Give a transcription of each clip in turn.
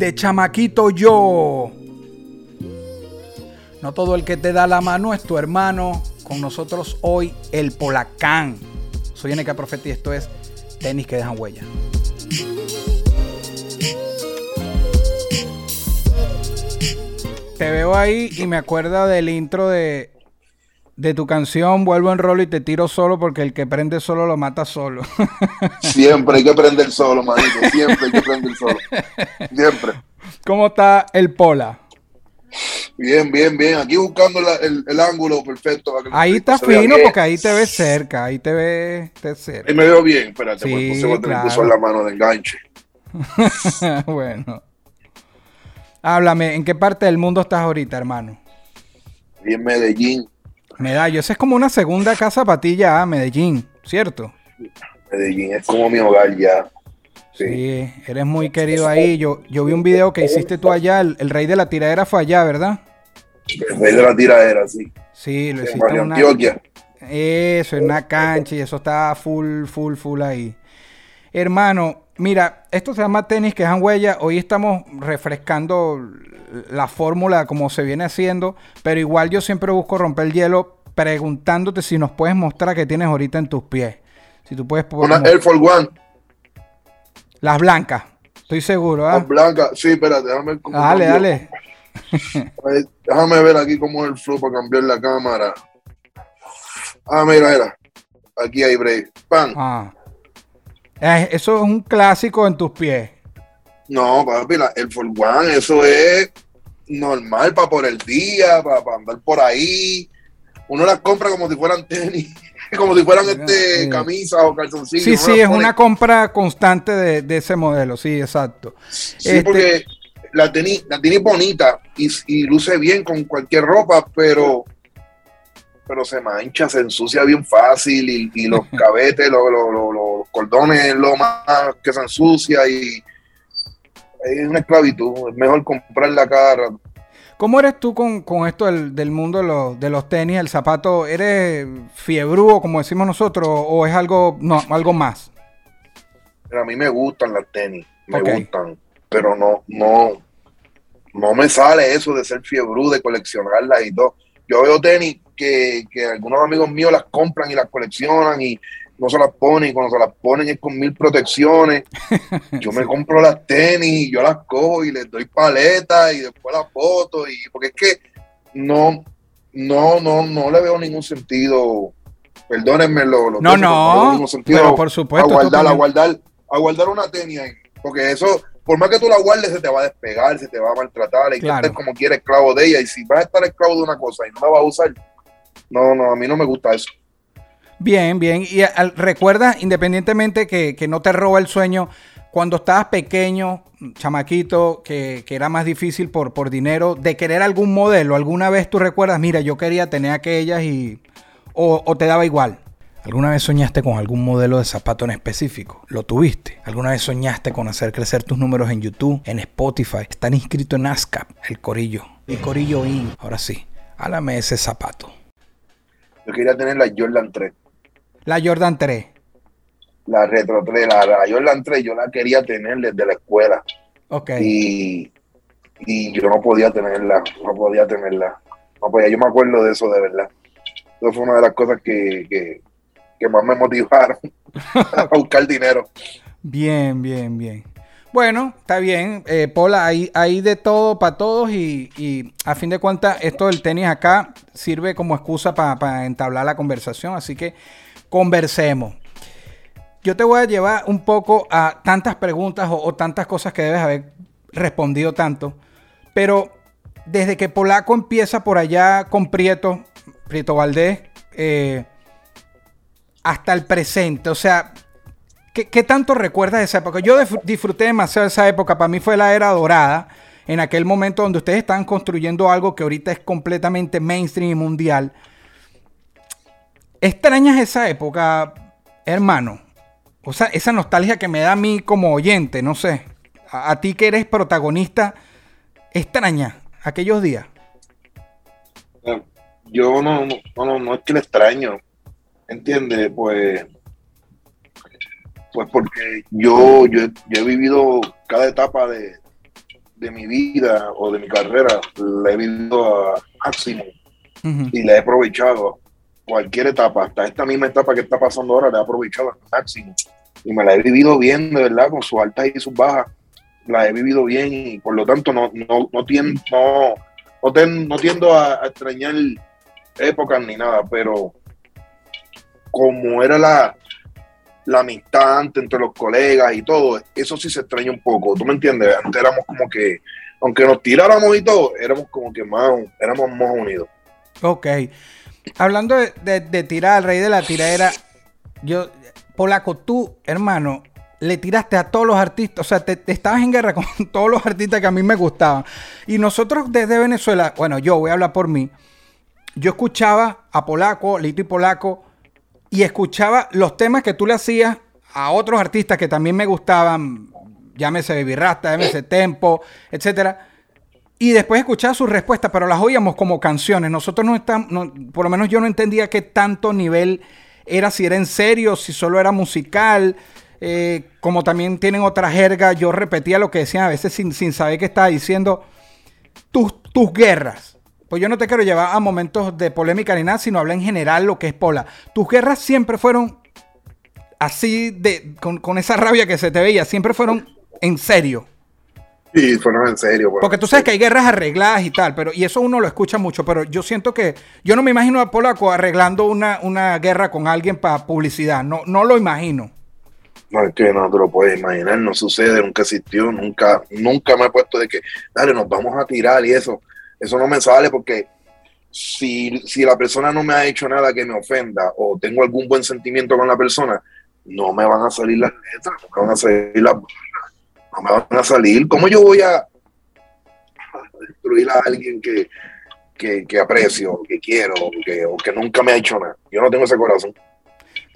De chamaquito yo. No todo el que te da la mano es tu hermano. Con nosotros hoy el Polacán. Soy NK Profeta y esto es Tenis que dejan huella. Te veo ahí y me acuerda del intro de, de tu canción Vuelvo en rolo y te tiro solo porque el que prende solo lo mata solo. Siempre hay que prender solo, manito. Siempre hay que prender solo. Siempre. ¿Cómo está el Pola? Bien, bien, bien. Aquí buscando la- el, el ángulo perfecto. para que el Ahí está fino porque ahí te ves cerca, ahí te ves te cerca. Ahí me veo bien. Espérate, Sí, pues, entonces voy a tener que claro. usar la mano de enganche. bueno. Háblame, ¿en qué parte del mundo estás ahorita, hermano? En Medellín. Medallo, esa es como una segunda casa para ti ya, Medellín, ¿cierto? Medellín es como mi hogar ya. Sí. Sí, eres muy querido ahí. Yo, yo vi un video que hiciste tú allá, el, el rey de la tiradera fue allá, ¿verdad? El rey de la tiradera, sí. Sí, lo hiciste en una, Antioquia. Eso, en una cancha y eso está full, full, full ahí. Hermano, mira, esto se llama tenis que dejan huella. Hoy estamos refrescando la fórmula como se viene haciendo, pero igual yo siempre busco romper el hielo preguntándote si nos puedes mostrar qué tienes ahorita en tus pies. Si tú puedes Una poner Air Force One. las blancas. Estoy seguro, ¿ah? las blancas. Sí, espérate, déjame ver Dale, dale. Ahí, Déjame ver aquí cómo es el flow para cambiar la cámara. Ah, mira, mira. Aquí hay break. Pan. Ah. Eh, Eso es un clásico en tus pies. No, papi, la, el Force One, eso es normal para por el día, para, andar por ahí. Uno las compra como si fueran tenis, como si fueran este camisas o calzoncillos. Sí, sí, es pone- una compra constante de, de ese modelo, sí, exacto. Sí, este- porque la tenis, la tenis bonita y, y luce bien con cualquier ropa, pero pero se mancha, se ensucia bien fácil y, y los cabetes, los, los- los- los cordones es lo más que se ensucia y es una esclavitud. Es mejor comprarla cada rato. ¿Cómo eres tú con, con esto del, del mundo de los, de los tenis, el zapato? ¿Eres fiebrúo, como decimos nosotros, o es algo, no, algo más? Pero a mí me gustan las tenis, me gustan, pero no, no, no me sale eso de ser fiebrú, de coleccionarlas y todo. Yo veo tenis que, que algunos amigos míos las compran y las coleccionan y no se las ponen, y cuando se las ponen es con mil protecciones. Yo me compro las tenis y yo las cojo y les doy paletas y después las foto y porque es que no, no, no, no le veo ningún sentido. Perdónenme lo, lo No, no, sentido pero por supuesto. a guardar, a guardar, a guardar una tenis ahí. Porque eso, por más que tú la guardes, se te va a despegar, se te va a maltratar, hay Claro. que estar como quieres esclavo de ella. Y si vas a estar esclavo de una cosa y no la vas a usar, no, no, a mí no me gusta eso. Bien, bien. Y recuerdas, independientemente que, que no te roba el sueño, cuando estabas pequeño, chamaquito, que, que era más difícil por, por dinero, de querer algún modelo, ¿alguna vez tú recuerdas, mira, yo quería tener aquellas y... o, o te daba igual? ¿Alguna vez soñaste con algún modelo de zapato en específico? ¿Lo tuviste? ¿Alguna vez soñaste con hacer crecer tus números en YouTube, en Spotify? Están inscritos en ASCAP, el Corillo. El Corillo IN. Ahora sí, háblame ese zapato. Yo quería tener la Jordan 3, La Jordan 3. la Retro 3, la, la Jordan 3, yo la quería tener desde la escuela. Ok. Y, y yo no podía tenerla, no podía tenerla. No podía, yo me acuerdo de eso de verdad. Eso fue una de las cosas que, que, que más me motivaron a buscar dinero. Bien, bien, bien. Bueno, está bien. Eh, Pola, hay, hay de todo para todos y, a fin de cuentas esto del tenis acá sirve como excusa para entablar la conversación, así que conversemos. Yo te voy a llevar un poco a tantas preguntas o, o tantas cosas que debes haber respondido tanto, pero desde que Polaco empieza por allá con Prieto, Prieto Valdés, eh, hasta el presente, o sea, ¿Qué, tanto recuerdas de esa época? Yo disfruté demasiado de esa época. Para mí fue la era dorada. en aquel momento donde ustedes estaban construyendo algo que ahorita es completamente mainstream y mundial. ¿Extrañas esa época, hermano? O sea, esa nostalgia que me da a mí como oyente, no sé. A, a ti que eres protagonista, extraña aquellos días. Yo no, no, no, no es que le extraño, ¿entiendes? Pues, pues porque yo, yo, yo he vivido cada etapa de, de mi vida o de mi carrera, la he vivido a máximo y la he aprovechado. Cualquier etapa, hasta esta misma etapa que está pasando ahora, la he aprovechado al máximo. Y me la he vivido bien, de verdad, con sus altas y sus bajas. La he vivido bien y por lo tanto no, no, no, tiendo, no, no, ten- no tiendo a, a extrañar épocas ni nada, pero como era la, la amistad entre los colegas y todo, eso sí se extraña un poco. ¿Tú me entiendes? Antes éramos como que, aunque nos tiráramos y todo, éramos como que más, éramos más unidos. Ok. Hablando de tirar al rey de la tiradera, yo, Polaco, tú, hermano, le tiraste a todos los artistas, o sea, te, te estabas en guerra con todos los artistas que a mí me gustaban. Y nosotros desde Venezuela, bueno, yo voy a hablar por mí, yo escuchaba a Polaco, Lito y Polaco, y escuchaba los temas que tú le hacías a otros artistas que también me gustaban, llámese Baby Rasta, llámese Tempo, etcétera. Y después escuchaba sus respuestas, pero las oíamos como canciones. Nosotros no estamos, no- por lo menos yo no entendía qué tanto nivel era, si era en serio, si solo era musical. eh, como también tienen otra jerga, yo repetía lo que decían a veces sin, sin saber qué estaba diciendo. Tus, tus guerras. Pues yo no te quiero llevar a momentos de polémica ni nada, sino hablar en general lo que es Pola. Tus guerras siempre fueron así, de, con, con esa rabia que se te veía, siempre fueron en serio. Y fueron en serio. bueno. Porque tú sabes que hay guerras arregladas y tal, pero y eso uno lo escucha mucho, pero yo siento que yo no me imagino a Polaco arreglando una, una guerra con alguien para publicidad, no, no lo imagino. No, es que no te lo puedes imaginar, no sucede, nunca existió, nunca, nunca me he puesto de que, dale, nos vamos a tirar y eso. Eso no me sale porque si, si la persona no me ha hecho nada que me ofenda o tengo algún buen sentimiento con la persona, no me van a salir las letras, no me van a salir las no me van a salir. ¿Cómo yo voy a, destruir a alguien que, que, que aprecio, que quiero, que, o que nunca me ha hecho nada? Yo no tengo ese corazón.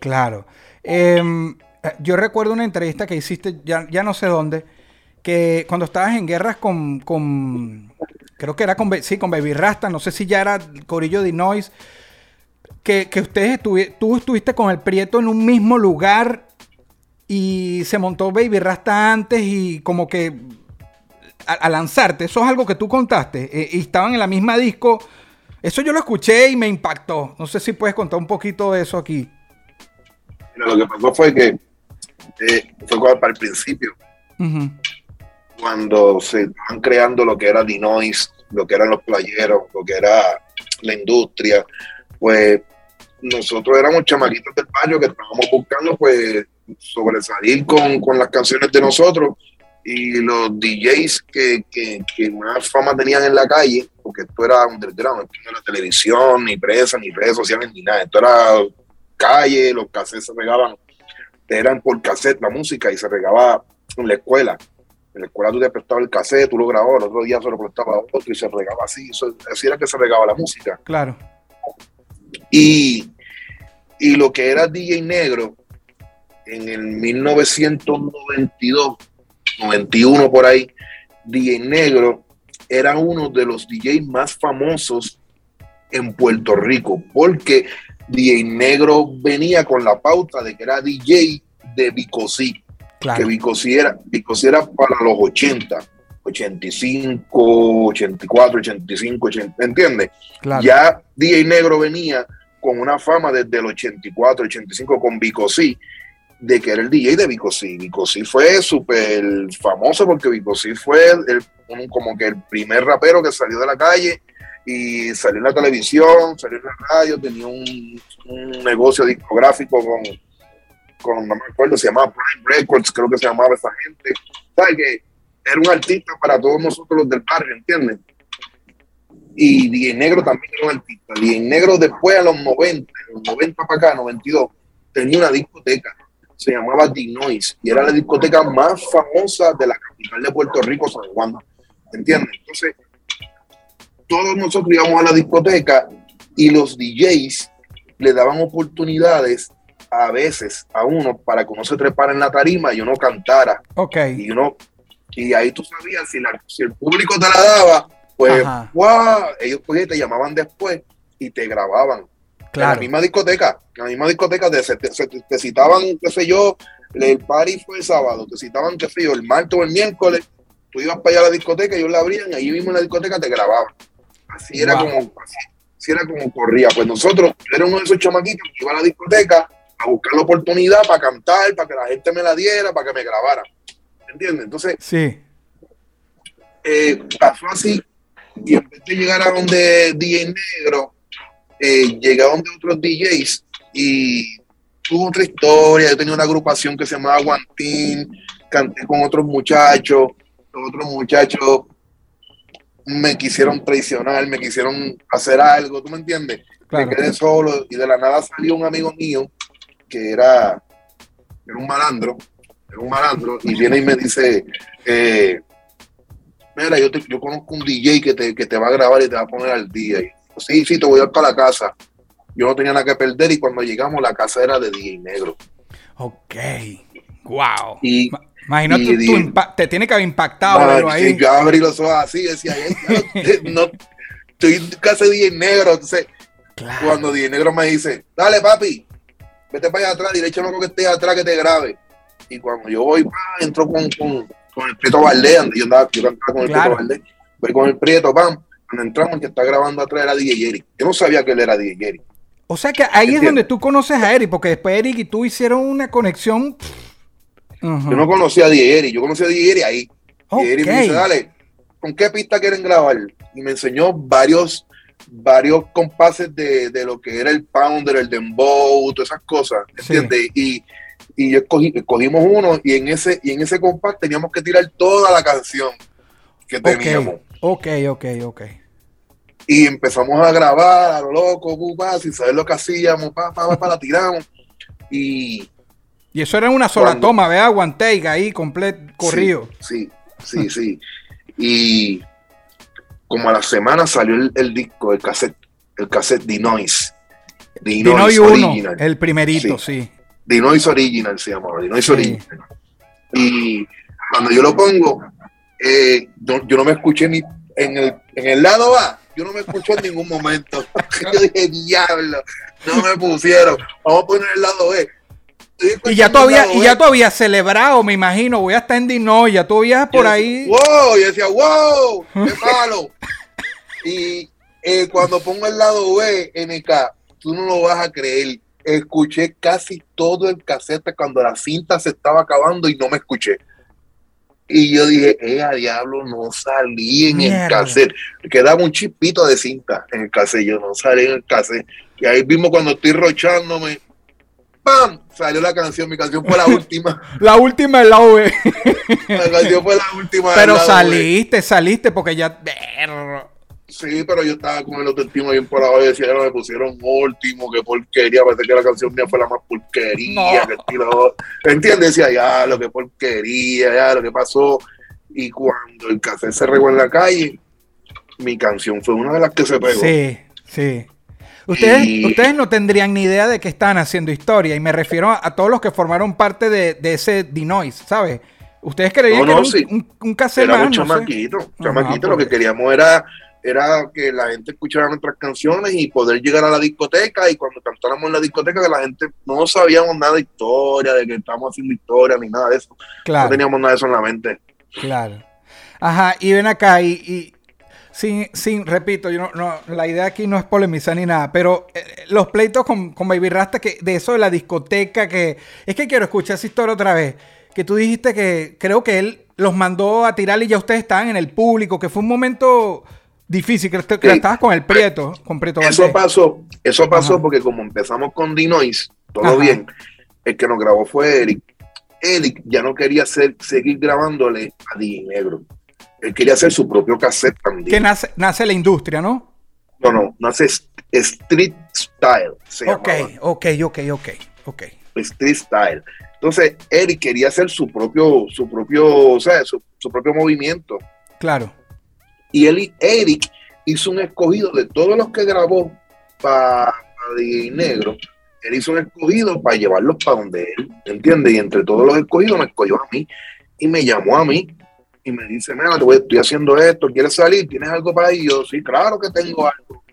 Claro. Em, yo recuerdo una entrevista que hiciste, ya, ya no sé dónde, que cuando estabas en guerras con creo que era con, sí, con Baby Rasta, no sé si ya era Corillo de Noise, que, que ustedes estuvi- tú estuviste con el Prieto en un mismo lugar y se montó Baby Rasta antes y como que a, a lanzarte, eso es algo que tú contaste, eh, y estaban en la misma disco, eso yo lo escuché y me impactó, no sé si puedes contar un poquito de eso aquí. Mira, lo que pasó fue que eh, fue para el principio, cuando se estaban creando lo que era Dinois, lo que eran los playeros, lo que era la industria, pues nosotros éramos chamaquitos del barrio que estábamos buscando pues sobresalir con, con las canciones de nosotros y los DJs que, que, más fama tenían en la calle, porque esto era underground, esto no era televisión, ni prensa, ni redes sociales, ni nada, esto era calle, los cassettes se regaban, eran por cassette la música y se regaba en la escuela. En la escuela tú te prestabas el cassette, tú lo grababas, el otro día se lo prestaba a otro y se regaba así. Eso- así era que se regaba la música. Claro. Y, y lo que era DJ Negro en el 1992, 91 por ahí, DJ Negro era uno de los DJ más famosos en Puerto Rico, porque DJ Negro venía con la pauta de que era DJ de Bicosí, que Claro. Bicosí era, Bicosí era para los 80, 85, 84, 85, 80, ¿entiendes? Claro. Ya DJ Negro venía con una fama desde el 84, 85 con Bicosí, de que era el DJ de Bicosí. Bicosí fue súper famoso porque Bicosí fue el- un- como que el primer rapero que salió de la calle y salió en la televisión, salió en la radio, tenía un, un negocio discográfico con, con, no me acuerdo, se llamaba Prime Records, creo que se llamaba esa gente. ¿Sabes que Era un artista para todos nosotros los del barrio, ¿entiendes? y DJ Negro también era un artista. DJ Negro después a los 90, los 90 para acá, 92, tenía una discoteca, se llamaba The Noise, y era la discoteca más famosa de la capital de Puerto Rico, San Juan. ¿entiendes? Entonces, todos nosotros íbamos a la discoteca y los DJs le daban oportunidades a veces a uno para que uno se trepara en la tarima y uno cantara. Ok. Y uno, y ahí tú sabías si, la- si el público te la daba, pues. ¡guau! ellos pues, te llamaban después y te grababan. En la Claro. misma discoteca, en la misma discoteca te, te- citaban, qué sé yo, el party fue el sábado, te citaban, qué sé yo, el martes o el miércoles, tú ibas para allá a la discoteca, ellos la abrían y ahí mismo en la discoteca te grababan. Así era Wow. como, así, así era como corría. Pues nosotros, yo era uno de esos chamaquitos que iba a la discoteca a buscar la oportunidad para cantar, para que la gente me la diera, para que me grabara. ¿Entiendes? Entonces, Sí. eh, pasó así y en vez de llegar a donde DJ Negro, eh, llegué a donde otros DJs y tuvo otra historia. Yo tenía una agrupación que se llamaba Guantín, canté con otros muchachos, los otros muchachos me quisieron traicionar, me quisieron hacer algo, ¿tú me entiendes? Claro. Me quedé solo y de la nada salió un amigo mío que era, era un malandro, era un malandro, y viene y me dice, eh, mira, yo, te- yo conozco un DJ que te, que te va a grabar y te va a poner al día. Y, sí, sí, te voy a ir para la casa. Yo no tenía nada que perder y cuando llegamos la casa era de DJ Negro. Ok. Wow. Y- Ma- Imagino y tu- tu di- impa- te tiene que haber impactado verlo ahí. yo abrí los ojos así y decía, "Ay, claro, no, estoy de DJ Negro. Entonces, Claro. cuando DJ Negro me dice, dale papi, vete para allá atrás, dile chamaco que esté atrás que te grabe. Y cuando yo voy, pa, entro con, con, con el Prieto Valdés, donde yo andaba, yo cantaba con el Claro. Prieto Valdés, voy con el Prieto, pam, cuando entramos, el que está grabando atrás era DJ Eric. Yo no sabía que él era DJ Eric. O sea que ahí es donde tú conoces a Eric, porque después Eric y tú hicieron una conexión. Yo no conocía a DJ Eric, yo conocí a DJ Eric ahí. DJ Eric me dice, dale, ¿con qué pista quieren grabar? Y me enseñó varios varios compases de, de lo que era el pounder, el dembow, todas esas cosas, Sí. ¿entiendes? Y, y yo escogí, escogimos uno y en ese y en ese compás teníamos que tirar toda la canción que teníamos. Ok, ok, ok, ok. Y empezamos a grabar a lo loco, pu, pa, sin saber lo que hacíamos, pa, pa, pa, pa, la tiramos. Y Y eso era una sola Cuando- toma, vea, take ahí, completo, corrido. Sí, sí, sí, sí. Y como a la semana salió el, el disco, el cassette, el cassette The Noise. The Dinoy Noise 1, Original. el primerito, sí. The Noise Original se llamaba, The Noise Sí. Original. Y cuando yo lo pongo, eh, no- yo no me escuché ni en el, en el lado A, yo no me escuché en ningún momento. yo dije, diablo, no me pusieron. Vamos a poner el lado B. Y ya todavía, y ya todavía celebrado, me imagino. Voy a estar en Dino, ya todavía por Yo ahí. ¡Wow! Y decía, ¡Wow! ¡Qué malo! y eh, cuando pongo el lado B, NK, tú no lo vas a creer. Escuché casi todo el cassette cuando la cinta se estaba acabando y no me escuché. Y yo dije, eh, a diablo, no salí en Mierda. el cassette. Quedaba un chipito de cinta en el cassette. Yo no salí en el cassette. Y ahí mismo cuando estoy rochándome, ¡pam! Salió la canción. Mi canción fue la última. La última es la V. la canción fue la última. del Pero lado B. saliste, saliste, porque ya. Sí, pero yo estaba con el autoestima bien por abajo y decía, "Ya me pusieron último, qué porquería, parece que la canción mía fue la más porquería, No. que estilo. ¿Entiendes? Decía, ya, lo que porquería, ya, lo que pasó. Y cuando el café se regó en la calle, mi canción fue una de las que se pegó. Sí, sí. Ustedes, Y- ustedes no tendrían ni idea de que están haciendo historia. Y me refiero a, a todos los que formaron parte de, de ese Dinois, ¿sabes? Ustedes creían No, que no, era un, sí. un, un cassette Éramos más, no sé. Ajá, lo que pues. queríamos era, era que la gente escuchara nuestras canciones y poder llegar a la discoteca y cuando cantáramos en la discoteca que la gente no sabíamos nada de historia, de que estábamos haciendo historia ni nada de eso. No Claro. teníamos nada de eso en la mente. Claro. Ajá, y ven acá y, y sin, sin, repito, yo no, no, la idea aquí no es polemizar ni nada, pero eh, los pleitos con, con Baby Rasta, que de eso de la discoteca, que es que quiero escuchar esa historia otra vez, que tú dijiste que creo que él los mandó a tirar y ya ustedes estaban en el público, que fue un momento difícil, que, que Sí. estabas con el Prieto, con Prieto Eso Valdés. pasó, eso pasó Ajá. porque como empezamos con Dinois, todo Ajá. bien, el que nos grabó fue Eric. Eric ya no quería hacer, seguir grabándole a DJ Negro. Él quería hacer su propio cassette también. Que nace, nace la industria, ¿no? No, no, est- Street Style. Se Ok, llamaba. ok, ok, ok, ok. Street Style. Entonces, Eric quería hacer su propio, su propio, o sea, su, su propio movimiento. Claro. Y él, Eric hizo un escogido de todos los que grabó para DJ Negro. Él hizo un escogido para llevarlos para donde él, ¿entiendes? Y entre todos los escogidos me escogió a mí y me llamó a mí y me dice, mira, te voy- estoy haciendo esto, ¿quieres salir? ¿Tienes algo para ir? Yo, sí, claro que tengo algo.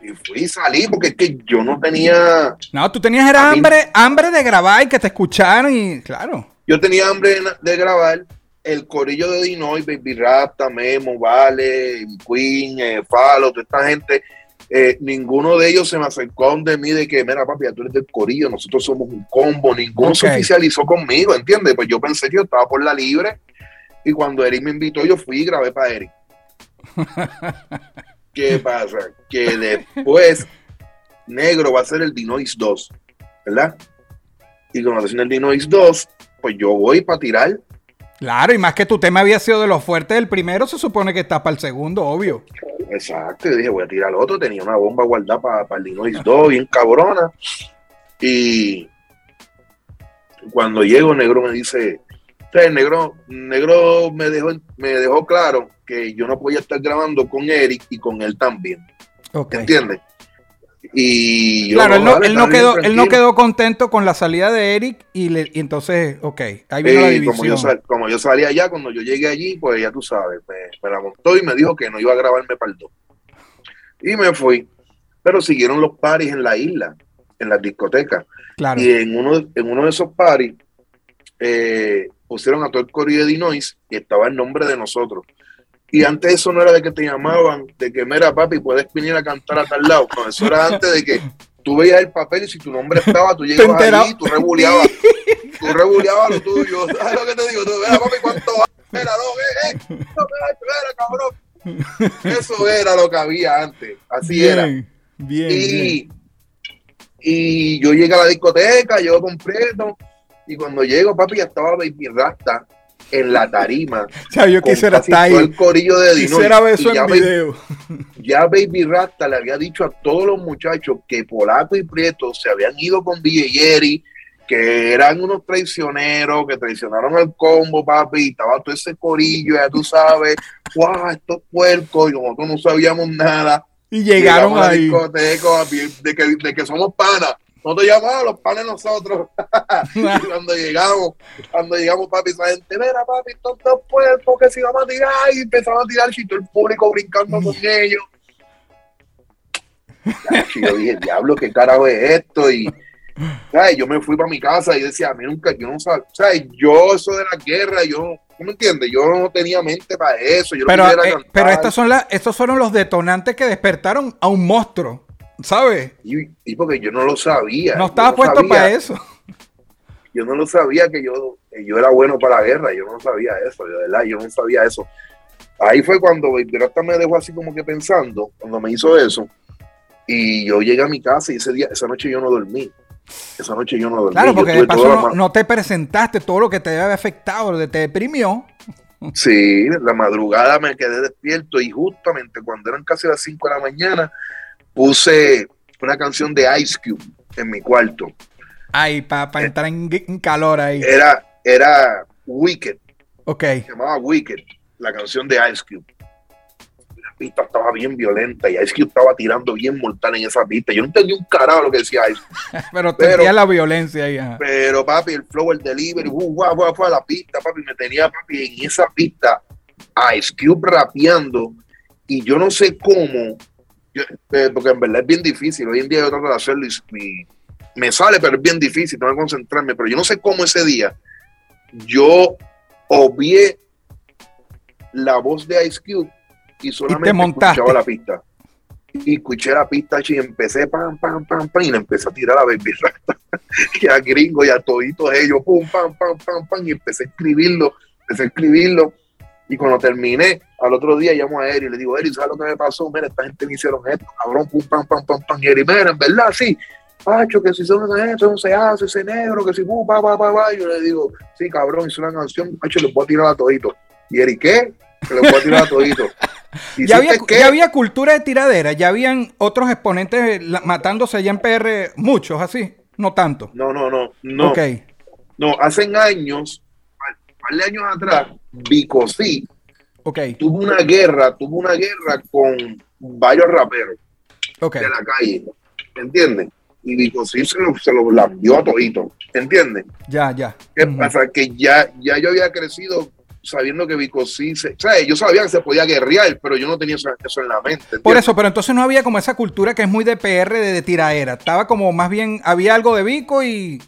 Y fui y salí porque es que yo no tenía, No, tú tenías era hambre, hambre de grabar y que te escucharan y claro. yo tenía hambre de, de grabar el corillo de Dinoy, Baby Rapta, Memo, Vale, Queen, eh, Falo, toda esta gente, eh, ninguno de ellos se me acercó donde mí de que, mira papi, tú eres del corillo, nosotros somos un combo, ninguno se oficializó conmigo, ¿entiendes? Pues yo pensé que yo estaba por la libre y cuando Eric me invitó yo fui y grabé para Eric. ¿Qué pasa? Que después Negro va a ser el Dinois 2, ¿verdad? Y cuando hacen el Dinois 2, pues yo voy para tirar Claro, y más que tu tema había sido de los fuertes del primero, se supone que estás para el segundo, obvio. Exacto, yo dije, voy a tirar al otro. Tenía una bomba guardada para el Dinois 2, bien cabrona. Y cuando llego, Negro me dice, el negro, negro me dejó, me dejó claro que yo no podía estar grabando con Eric y con él también. Ok. ¿Entiendes? Y yo, Claro, él no, "Dale, él no quedó, él no tranquilo". quedó contento con la salida de Eric y, le- y entonces, ok, ahí vino la Eh, como, yo división. sal- como yo salí allá, cuando yo llegué allí, pues ya tú sabes, me, me la montó y me dijo que no iba a grabarme para el 2. Y me fui. Pero siguieron los paris en la isla, en las discotecas. Claro. Y en uno, en uno de esos paris eh, pusieron a todo el corillo de Dinois y estaba el nombre de nosotros. Y antes eso no era de que te llamaban, de que, mira, papi, puedes venir a cantar a tal lado. No, eso era antes de que tú veías el papel y si tu nombre estaba, tú llegabas allí, tú rebuleabas, tú rebuleabas lo tuyo. ¿Sabes lo que te digo? Tú, mira, papi, ¿cuánto va? Mira, no, eh, eh, no, mira, cabrón. Eso era lo que había antes. Así era. bien. Y, y yo llegué a la discoteca, yo completo, y cuando llego, papi, ya estaba Baby Rasta en la tarima. O sea, yo quisiera estar ahí. el corillo de Dinois. Quisiera ver eso Y ya, en Baby- video. ya Baby Rasta le había dicho a todos los muchachos que Polaco y Prieto se habían ido con DJ Jerry, que eran unos traicioneros, que traicionaron al combo, papi, y estaba todo ese corillo, ya tú sabes, guau, estos puercos, y nosotros no sabíamos nada. Y llegaron Llegamos a la ahí. discoteca, de que, de que somos panas. Nosotros llamamos los panes nosotros. y cuando llegamos, cuando llegamos, papi, esa gente, mira, papi, estos dos puercos que se iban a tirar y empezaron a tirar y todo el público brincando con ellos. Y yo dije, diablo, ¿qué carajo es esto? Y ¿sabes? yo me fui para mi casa y decía, a mí nunca, yo no sabía, ¿sabes? yo eso de la guerra, yo, ¿tú me entiendes? Yo no tenía mente para eso. Yo Pero, no eh, pero estas son las, estos fueron los detonantes que despertaron a un monstruo, ¿sabes? Y, y porque yo no lo sabía. No estaba puesto sabía. para eso. yo no lo sabía que yo, que yo era bueno para la guerra, yo no sabía eso, de verdad, yo no sabía eso. Ahí fue cuando Rasta me dejó así como que pensando, cuando me hizo eso, y yo llegué a mi casa y ese día, esa noche yo no dormí. Esa noche yo no dormí. Claro, porque de paso no te presentaste todo lo que te había afectado, lo que te deprimió. Sí, la madrugada me quedé despierto y justamente cuando eran casi las 5 de la mañana puse una canción de Ice Cube en mi cuarto. Ay, para Eh. entrar en, en calor ahí. Era, era Wicked, Ok. se llamaba Wicked, la canción de Ice Cube. La pista estaba bien violenta y Ice Cube estaba tirando bien mortal en esa pista. Yo no entendí un carajo lo que decía Ice Cube. Pero Pero- tenía la violencia ahí. ajá. Pero papi, el flow, el delivery, uh, guau, guau, guau, la pista, papi, me tenía papi en esa pista Ice Cube rapeando y yo no sé cómo, yo- eh, porque en verdad es bien difícil. Hoy en día yo trato de hacerlo y, y me sale, pero es bien difícil, tengo que concentrarme. Pero yo no sé cómo ese día yo obvié la voz de Ice Cube y solamente montaste. escuchaba la pista. Y escuché la pista y empecé pam, pam, pam, pam, y le empecé a tirar a Baby Rasta y a Gringo y a toditos ellos, pum, pam, pam, pam, pam, y empecé a escribirlo, empecé a escribirlo. Y cuando terminé, al otro día llamo a Eri y le digo, Eri, ¿sabes lo que me pasó? Mira, esta gente me hicieron esto, cabrón, pum, pam, pam, pam, pam. Y Eri, mira, en verdad, sí. Pacho, que si son eso, no se hace, ese negro, que si, pum, pa, pa, pa, pa. Y yo le digo, sí, cabrón, hice una canción, Pacho, le voy a tirar a todito. Y Eri, ¿qué? Que le voy a tirar a todito. ¿Y Ya había, ya había cultura de tiradera, ya habían otros exponentes eh, matándose allá en PR, muchos así, no tanto. No, no, no, no. Ok. No, hace años, un par de años atrás, Bicosí Ok, tuvo una guerra, tuvo una guerra con varios raperos ok. de la calle, ¿entiendes? Y Vico sí se lo, se lo lambió a todito, ¿entiendes? Ya, ya. ¿Qué pasa? Que ya, ya yo había crecido sabiendo que Vico sí se, o sea, yo sabía que se podía guerrear, pero yo no tenía eso, eso en la mente. Por eso, pero entonces no había como esa cultura que es muy de PR, de, de tiraera. Estaba como más bien, había algo de Vico y,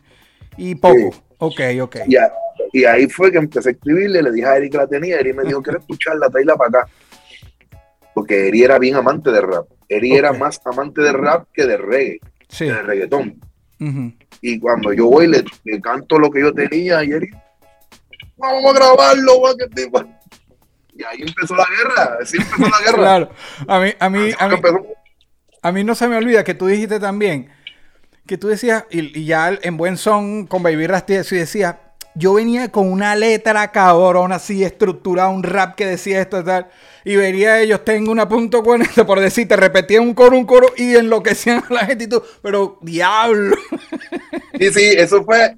y poco. Sí. Ok, ok. Y, a- y ahí fue que empecé a escribirle, le dije a Eric que la tenía, Eric me dijo, ¿quieres escucharla? Tráela para acá. Porque Eri era bien amante de rap. Eri era más amante de rap que de reggae, Sí. que de reggaetón. Y cuando yo voy, le, le canto lo que yo tenía y Eric, vamos a grabarlo, guau, que tipo". Y ahí empezó la guerra, así empezó la guerra. Claro. A mí, a mí, a mí, empezó. a mí no se me olvida que tú dijiste también, que tú decías, y, y ya en buen son con Baby Rasty, y decía, yo venía con una letra cabrón así estructurada, un rap que decía esto y tal, y vería ellos, tengo una punto con esto, por decir, te repetía un coro, un coro, y enloquecían a la gente y tú, pero diablo. Sí, sí, eso fue,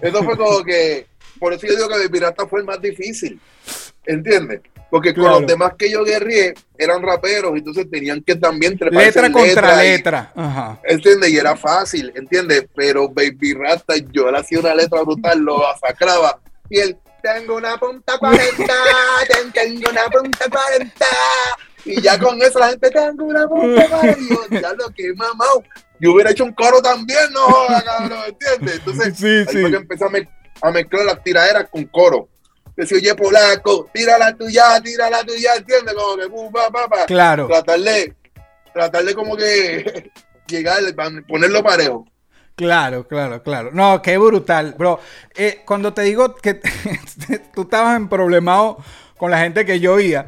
eso fue como que, por eso yo digo que de pirata fue el más difícil, ¿entiendes? Porque con los demás que yo guerrié eran raperos, entonces tenían que también Letra contra y- letra. Ajá. ¿Entiendes? Y era fácil, ¿entiendes? Pero Baby Rasta, yo le hacía una letra brutal, lo masacraba. Y él, tengo una punta 40, ten- tengo una punta 40. Y ya con eso la gente, tengo una punta 40. Y yo, ya lo que mamado. Yo hubiera hecho un coro también, no joda, cabrón, ¿entiendes? Entonces, Sí, ahí sí. fue que empecé a, me- a mezclar las tiraderas con coro. Decía, oye, polaco, tira la tuya, tira la tuya, ¿entiendes? Como que, pum, pa, pa, pa Claro. tratar de, tratar de como que llegar, ponerlo parejo. Claro, claro, claro. No, qué brutal, bro. Eh, cuando te digo que tú estabas en problemado con la gente que yo oía,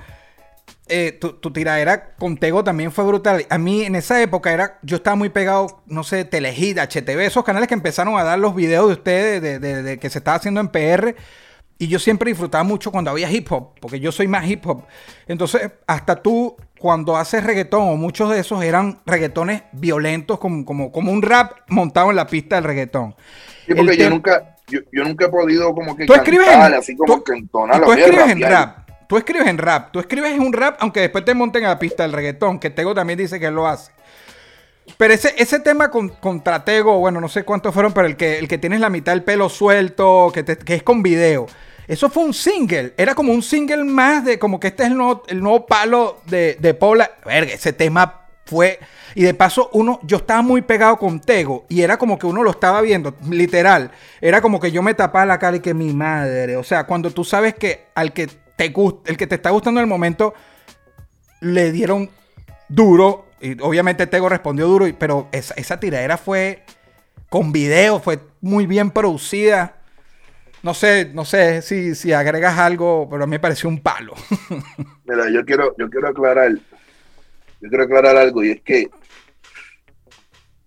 eh, tu, tu tiradera con Tego también fue brutal. A mí en esa época era, yo estaba muy pegado, no sé, Telehit, HTV, esos canales que empezaron a dar los videos de ustedes de, de- de que se estaba haciendo en PR. Y yo siempre disfrutaba mucho cuando había hip hop, porque yo soy más hip hop. Entonces, hasta tú, cuando haces reggaetón, o muchos de esos eran reggaetones violentos, como, como, como un rap montado en la pista del reggaetón. Sí, porque El yo nunca, yo, yo nunca he podido como que Tú escribes cantar, en, así como tú- que entonar tú es escribes en rapear. rap. Tú escribes en rap. Tú escribes en un rap, aunque después te monten a la pista del reggaetón, que Tego también dice que lo hace. Pero ese, ese tema con, contra Tego, bueno, no sé cuántos fueron, pero el que, el que tienes la mitad del pelo suelto, que, que es con video. Eso fue un single. Era como un single más de como que este es el nuevo, el nuevo palo de, de Paula. Verga, ese tema fue. Y de paso, uno, yo estaba muy pegado con Tego. Y era como que uno lo estaba viendo, literal. Era como que yo me tapaba la cara y que mi madre. O sea, cuando tú sabes que al que te gusta, el que te está gustando en el momento, le dieron duro. Y obviamente Tego respondió duro. Pero esa, tiradera fue con video, fue muy bien producida. No sé, no sé si, si agregas algo, pero a mí me pareció un palo. Mira, yo quiero, yo quiero aclarar, yo quiero aclarar algo, y es que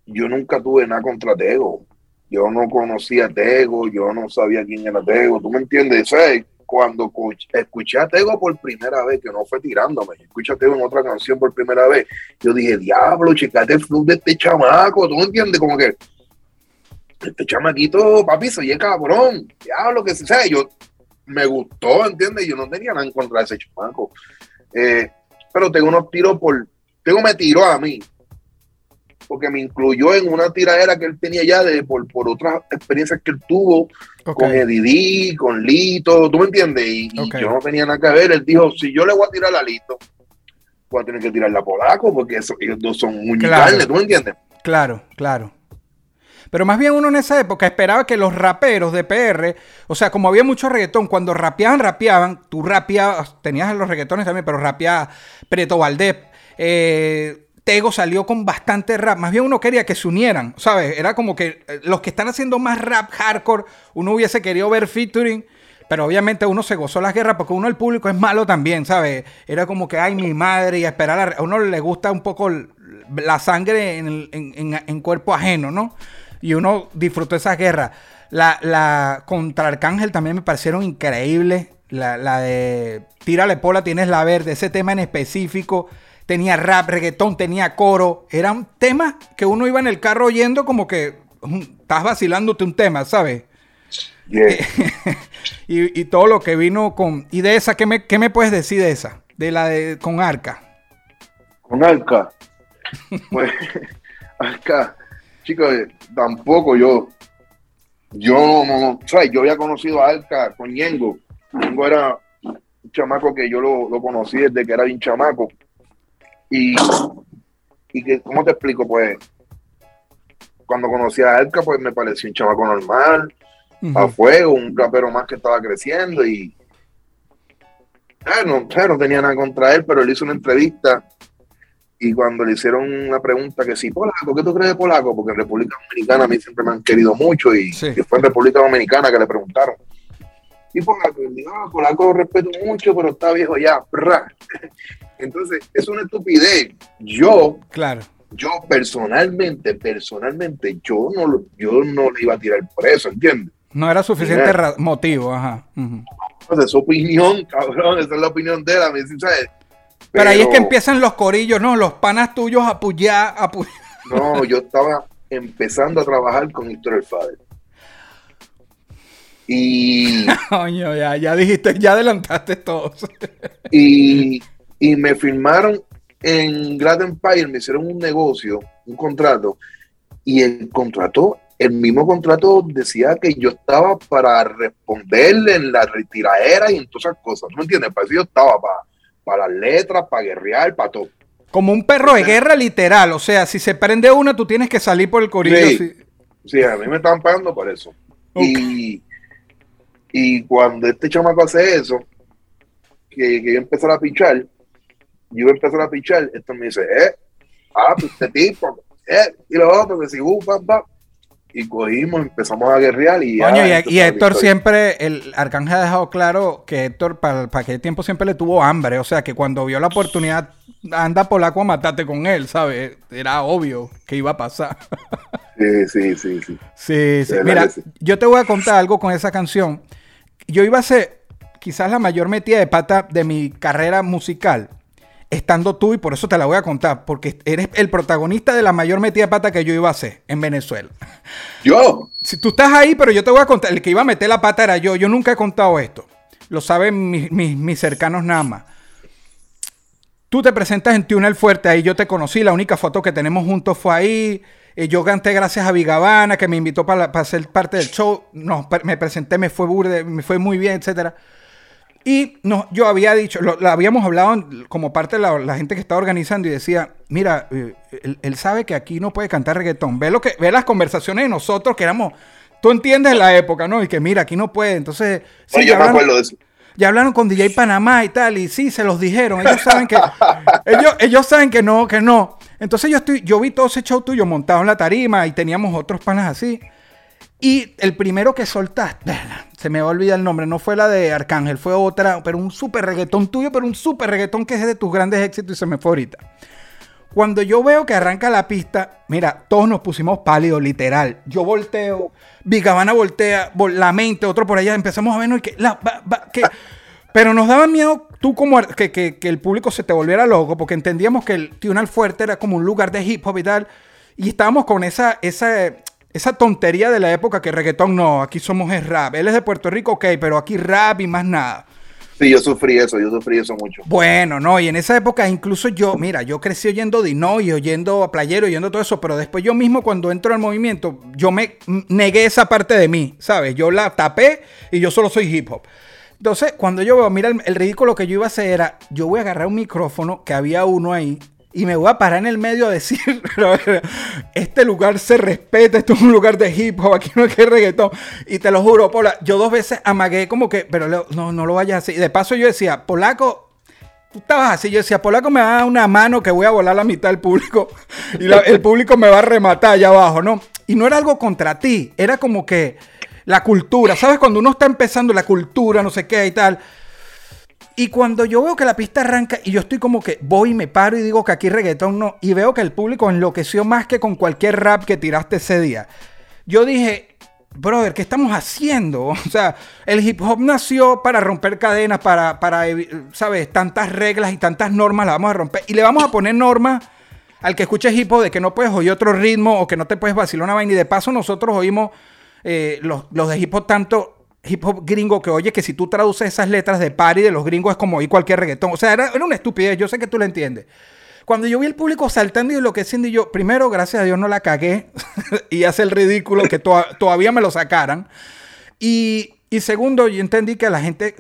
yo nunca tuve nada contra Tego. Yo no conocía a Tego, yo no sabía quién era Tego, ¿tú me entiendes? Sea, cuando escuch- escuché a Tego por primera vez, que no fue tirándome, escuché a Tego en otra canción por primera vez, yo dije, diablo, checate el flow de este chamaco, ¿tú entiendes? Como que este chamaquito, papi, soy el cabrón, diablo, que se sea, yo me gustó, ¿entiendes? Yo no tenía nada en contra de ese chamaco. Eh, pero tengo unos tiros por. Tengo me tiró a mí. Porque me incluyó en una tiradera que él tenía ya de por, por otras experiencias que él tuvo Ok. con Eddie, con Lito, ¿tú me entiendes? Y, yo no tenía nada que ver. Él dijo: si yo le voy a tirar a Lito, voy a tener que tirarla a Polaco, porque eso, ellos dos son muy Claro. carne, ¿tú me entiendes? Claro, claro. Pero más bien uno en esa época esperaba que los raperos de PR, o sea, como había mucho reggaetón, cuando rapeaban, rapeaban, tú rapeabas, tenías los reggaetones también, pero rapeaba Preto Valdés, eh, Tego salió con bastante rap, más bien uno quería que se unieran, ¿sabes? Era como que eh, los que están haciendo más rap hardcore, uno hubiese querido ver featuring, pero obviamente uno se gozó las guerras porque uno el público es malo también, ¿sabes? Era como que, ay, mi madre, y esperar a, a uno le gusta un poco la sangre en, el- en- en- en cuerpo ajeno, ¿no? Y uno disfrutó esas guerras. La, la contra Arcángel también me parecieron increíbles. La, la de Tírale Pola, tienes la verde, ese tema en específico. Tenía rap, reggaetón, tenía coro. Eran temas que uno iba en el carro oyendo como que estás vacilándote un tema, ¿sabes? Yeah. y, y todo lo que vino con... Y de esa, ¿qué me, qué me puedes decir de esa? De la de con Arca. Con Arca. Pues, Arca, chicos, eh, tampoco yo. Yo no, ¿sabes? Yo había conocido a Arca con Ñengo. Ñengo era un chamaco que yo lo, lo conocí desde que era bien chamaco. Y, y que, ¿cómo te explico? Pues, cuando conocí a Arca, pues me pareció un chamaco normal, a fuego, un rapero más que estaba creciendo y no, ah, no tenía nada contra él, pero él hizo una entrevista y cuando le hicieron una pregunta que sí, polaco, ¿qué tú crees de polaco? Porque en República Dominicana a mí siempre me han querido mucho y, Sí. y fue en República Dominicana que le preguntaron. Y polaco, "Ah, polaco respeto mucho, pero está viejo ya. prra". Entonces, es una estupidez. Yo Claro. yo personalmente, personalmente, yo no, lo- yo no le iba a tirar por eso, ¿entiendes? No era suficiente motivo, ajá. Pues es su opinión, cabrón, esa es la opinión de él, a mí ¿sabes? Pero, ahí es que empiezan los corillos, ¿no? Los panas tuyos a puyar, a pu- No, yo estaba empezando a trabajar con Héctor el Fader. Y, Coño, ya, ya dijiste, ya adelantaste todo. y, y me firmaron en Glad Empire, me hicieron un negocio, un contrato, y el contrato, el mismo contrato decía que yo estaba para responderle en la retiradera y en todas esas cosas, ¿tú me entiendes? Para eso yo estaba, para, para las letras, para guerrear, para todo. Como un perro de guerra literal. O sea, si se prende una, tú tienes que salir por el corillo. Sí. sí. Sí, a mí me estaban pagando por eso. Ok. Y, y cuando este chamaco hace eso, que, que yo empezar a pichar, yo empezar a pichar, esto me dice, eh, ah, pues este tipo, eh, y lo otro, que si, uh, pam, pam. Y cogimos, empezamos a guerrear y ya, Coño, y, Héctor siempre, el Arcángel ha dejado claro que Héctor para, para aquel tiempo siempre le tuvo hambre. O sea, que cuando vio la oportunidad, anda polaco a matarte con él, ¿sabes? Era obvio que iba a pasar. Sí, sí, sí, sí. Sí, sí. Mira, yo te voy a contar algo con esa canción. Yo iba a ser quizás la mayor metida de pata de mi carrera musical, estando tú, y por eso te la voy a contar, porque eres el protagonista de la mayor metida de pata que yo iba a hacer en Venezuela. Yo, Si tú estás ahí, pero yo te voy a contar, el que iba a meter la pata era yo. Yo nunca he contado esto. Lo saben mis, mis- mis cercanos nada más. Tú te presentas en Tunel Fuerte, ahí yo te conocí, la única foto que tenemos juntos fue ahí. Eh, yo canté gracias a Vigavana, que me invitó para, para ser parte del show. No, me presenté, me fue burde, me fue muy bien, etcétera. Y no, yo había dicho, lo, lo habíamos hablado como parte de la, la gente que estaba organizando y decía, mira, eh, él, él sabe que aquí no puede cantar reggaetón. Ve, lo que, ve las conversaciones de nosotros que éramos, tú entiendes la época, ¿no? Y que mira, aquí no puede. Entonces, sí, Oye, ya yo me hablaron- acuerdo de eso. ya hablaron con DJ Panamá y tal, y sí, se los dijeron. Ellos saben que, ellos, ellos saben que no, que no. Entonces yo estoy, yo vi todo ese show tuyo montado en la tarima y teníamos otros panas así. Y el primero que soltaste, se me va a olvidar el nombre, no fue la de Arcángel, fue otra, pero un súper reggaetón tuyo, pero un súper reggaetón que es de tus grandes éxitos y se me fue ahorita. Cuando yo veo que arranca la pista, mira, todos nos pusimos pálidos, literal. Yo volteo, Vigavana voltea, vol- la mente, otro por allá, empezamos a vernos y que, la, va- que- pero nos daba miedo tú como que, que- que el público se te volviera loco, porque entendíamos que el Tunal Fuerte era como un lugar de hip hop y tal, y estábamos con esa, esa, esa tontería de la época que reggaetón no, aquí somos es rap. Él es de Puerto Rico, ok, pero aquí rap y más nada. Sí, yo sufrí eso, yo sufrí eso mucho. Bueno, no, y en esa época incluso yo, mira, yo crecí oyendo Dino y oyendo a Playero, oyendo todo eso, pero después yo mismo cuando entro al movimiento, yo me negué esa parte de mí, ¿sabes? Yo la tapé y yo solo soy hip hop. Entonces, cuando yo veo, mira, el, el ridículo que yo iba a hacer era, yo voy a agarrar un micrófono, que había uno ahí, y me voy a parar en el medio a decir, este lugar se respeta, esto es un lugar de hip hop, aquí no hay que reggaetón. Y te lo juro, Pola, yo dos veces amagué como que, pero no, no lo vayas a hacer. Y de paso yo decía, Polaco, tú estabas así, yo decía, Polaco me va a dar una mano que voy a volar la mitad del público y el público me va a rematar allá abajo, ¿no? Y no era algo contra ti, era como que la cultura, ¿sabes? Cuando uno está empezando la cultura, no sé qué y tal. Y cuando yo veo que la pista arranca y yo estoy como que voy y me paro y digo que aquí reggaetón no, y veo que el público enloqueció más que con cualquier rap que tiraste ese día. Yo dije, brother, ¿qué estamos haciendo? O sea, el hip hop nació para romper cadenas, para, para ¿sabes? Tantas reglas y tantas normas las vamos a romper. Y le vamos a poner normas al que escuche hip hop de que no puedes oír otro ritmo o que no te puedes vacilar una vaina. Y de paso nosotros oímos eh, los, los de hip hop tanto hip hop gringo que oye que si tú traduces esas letras de party de los gringos es como oír cualquier reggaetón. O sea, era, era una estupidez, yo sé que tú lo entiendes. Cuando yo vi el público saltando y enloqueciendo, y yo, primero, gracias a Dios no la cagué y hace el ridículo que toa- todavía me lo sacaran. Y, y segundo, yo entendí que la gente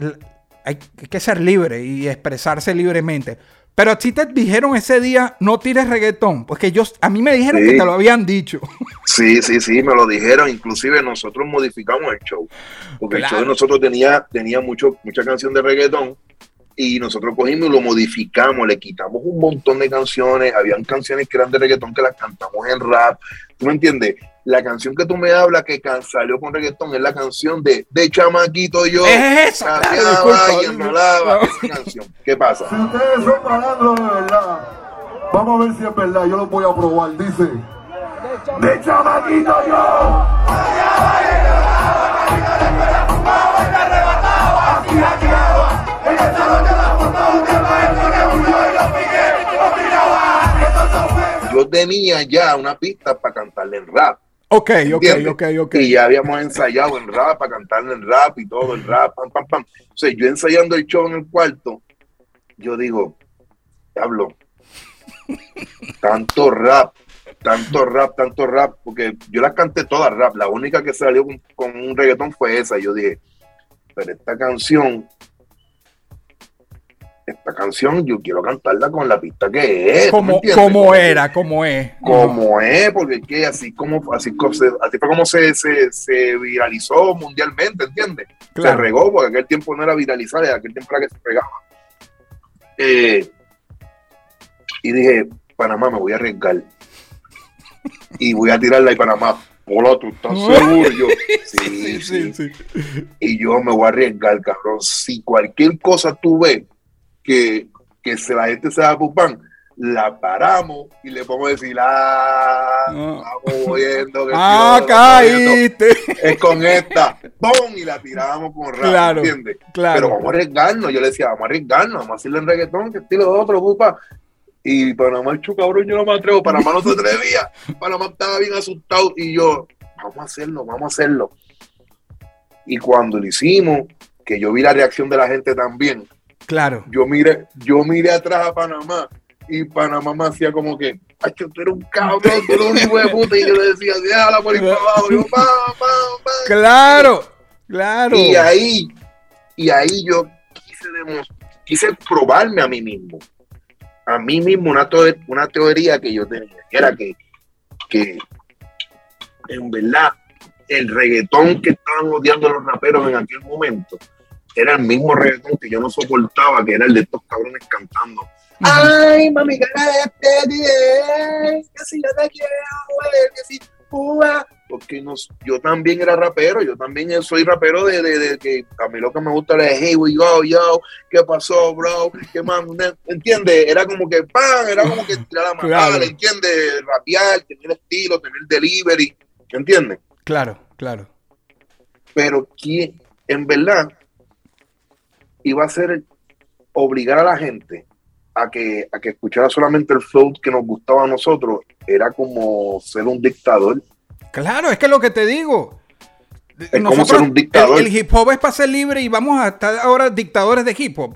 hay que ser libre y expresarse libremente. Pero a ti te dijeron ese día, no tires reggaetón. Porque yo, a mí me dijeron Sí. que te lo habían dicho. Sí, sí, sí, me lo dijeron. Inclusive nosotros modificamos el show. Porque el show de nosotros tenía, tenía mucho, mucha canción de reggaetón. Y nosotros cogimos y lo modificamos, le quitamos un montón de canciones. Habían canciones que eran de reggaetón que las cantamos en rap. ¿Tú me entiendes? La canción que tú me hablas que salió con reggaetón es la canción de De Chamaquito Yo. Es esa, claro. Esa canción. ¿Qué pasa? Si ustedes son malandros de verdad, vamos a ver si es verdad. Yo lo voy a probar. Dice: De chamaquito yo. Yo tenía ya una pista para cantarle en rap. Ok, ok, ok, ok. Y ya habíamos ensayado en rap, para cantarle en rap y todo, el rap, pam, pam, pam. O sea, yo ensayando el show en el cuarto, yo digo, hablo, tanto rap, tanto rap, tanto rap, porque yo las canté todas rap, la única que salió con, con un reggaetón fue esa. Yo dije, pero esta canción, esta canción yo quiero cantarla con la pista que es. ¿tú me como, como era, como es. como es, porque es que así como así, fue como se, se, se viralizó mundialmente, ¿entiendes? Claro. Se regó, porque aquel tiempo no era viralizar, en aquel tiempo era que se regaba. Eh, y dije, Panamá, me voy a arriesgar. Y voy a tirarla y Panamá. Hola, ¿tú estás seguro? Yo, sí, sí, sí. y yo me voy a arriesgar, cabrón. Si cualquier cosa tú ves que, que se, la gente se da pupán, la paramos y le podemos decir, ah, Ah. estamos viendo que Ah, tío, caíste. es con esta, ¡pum! Y la tiramos con rap, Claro, ¿entiendes? claro. Pero vamos a arriesgarnos. Yo le decía, vamos a arriesgarnos, vamos a hacerle en reggaetón, que estilo de otro, pupa. Y Panamá, el cabrón, yo no me atrevo. Panamá no se atrevía. Panamá estaba bien asustado. Y yo, vamos a hacerlo, vamos a hacerlo. Y cuando lo hicimos, que yo vi la reacción de la gente también, Claro. yo miré, yo miré atrás a Panamá y Panamá me hacía como que, ay, tú eres un cabrón, tú eres un hijo de puta. Y yo le decía, déjala por ahí para abajo. Y yo, pa, pa, pa. Claro. Claro. Y ahí, y ahí yo quise, probarme a mí mismo. A mí mismo una, teo- una teoría que yo tenía, que era que, que en verdad el reggaetón que estaban odiando los raperos en aquel momento era el mismo reggaetón que yo no soportaba, que era el de estos cabrones cantando. Ay, mami, cara de este que si yo te quiero, que si ua". Porque nos, yo también era rapero, yo también soy rapero de, de, de que a mí lo que me gusta es hey, we go, yo, ¿qué pasó, bro? ¿Qué man? ¿Entiendes? Era como que pan, era como que tirar a matar, Claro. ¿entiendes? Rapear, tener estilo, tener delivery, ¿entiendes? Claro, claro. pero que en verdad iba a ser obligar a la gente a que, a que escuchara solamente el flow que nos gustaba a nosotros, era como ser un dictador. Claro, es que lo que te digo. Es como ser un dictador. El, el hip hop es para ser libre y vamos a estar ahora dictadores de hip hop.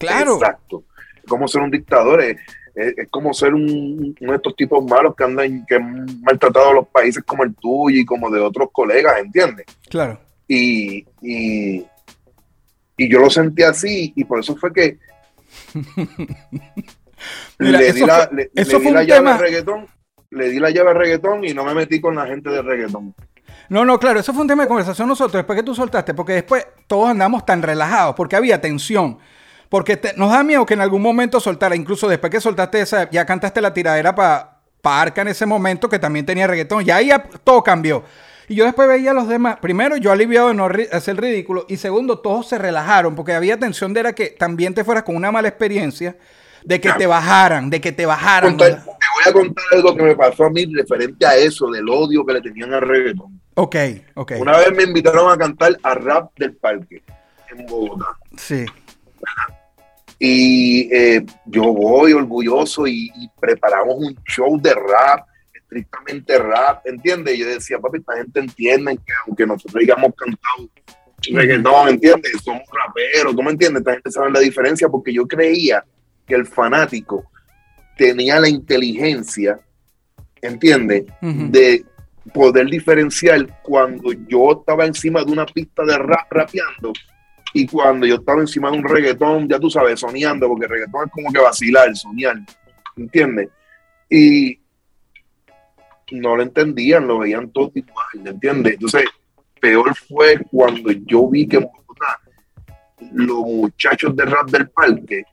Claro. Exacto. Es como ser un dictador, es, es- es como ser un, uno de estos tipos malos que andan, que han maltratado a los países como el tuyo y como de otros colegas, ¿entiendes? Claro. y, y, y yo lo sentí así y por eso fue que Mira, le di la, fue- le- di la llave al reggaetón, le di la llave al reggaetón y no me metí con la gente de reggaetón. No, no, claro, eso fue un tema de conversación nosotros, después que tú soltaste, porque después todos andamos tan relajados, porque había tensión. Porque te- nos da miedo que en algún momento soltara, incluso después que soltaste esa, ya cantaste la tiradera para pa Arca en ese momento, que también tenía reggaetón, ya ahí ya todo cambió. Y yo después veía a los demás, primero yo aliviado de no hacer ridículo, y segundo todos se relajaron, porque había tensión de era que también te fueras con una mala experiencia, de que te bajaran, de que te bajaran. Te voy a contar algo que me pasó a mí referente a eso, del odio que le tenían al reggaetón. Ok, ok. Una vez me invitaron a cantar a Rap del Parque en Bogotá. Sí, Y eh, yo voy orgulloso y, y preparamos un show de rap, estrictamente rap, ¿entiendes? Yo decía, papi, esta gente entiende que aunque nosotros hayamos cantado reggaetón, ¿entiendes? Somos raperos, ¿tú me entiendes? Esta gente sabe la diferencia porque yo creía que el fanático tenía la inteligencia, ¿entiendes? De poder diferenciar cuando yo estaba encima de una pista de rap rapeando y cuando yo estaba encima de un reggaetón, ya tú sabes, soñando, porque el reggaetón es como que vacilar, soñar, ¿entiendes? Y no lo entendían, lo veían todo igual, ¿entiendes? Entonces, peor fue cuando yo vi que en Bogotá, los muchachos de rap del parque,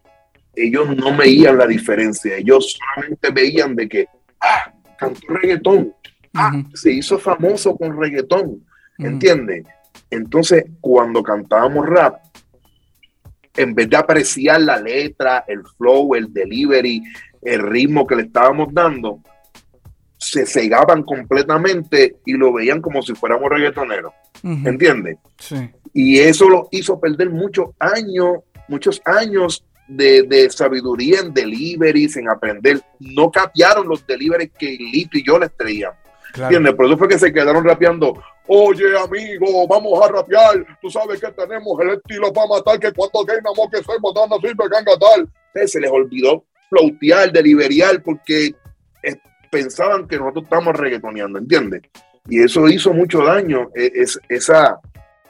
ellos no veían la diferencia, ellos solamente veían de que, ah, cantó reggaetón, ah, se hizo famoso con reggaetón. ¿entiendes? Entonces, cuando cantábamos rap, en vez de apreciar la letra, el flow, el delivery, el ritmo que le estábamos dando, se cegaban completamente y lo veían como si fuéramos reggaetoneros, Ujú. ¿entiendes? Sí. Y eso lo hizo perder muchos años, muchos años de, de sabiduría en deliveries, en aprender. No capearon los deliveries que Lito y yo les traíamos. Claro. ¿Entiendes? Por eso fue que se quedaron rapeando. Oye, amigo, vamos a rapear. Tú sabes que tenemos el estilo para matar, que cuando gainamos que soy botando sirve ganga tal. Se les olvidó flautear, deliberiar, porque pensaban que nosotros estábamos reggaetoneando, ¿entiendes? Y eso hizo mucho daño, e- es, esa,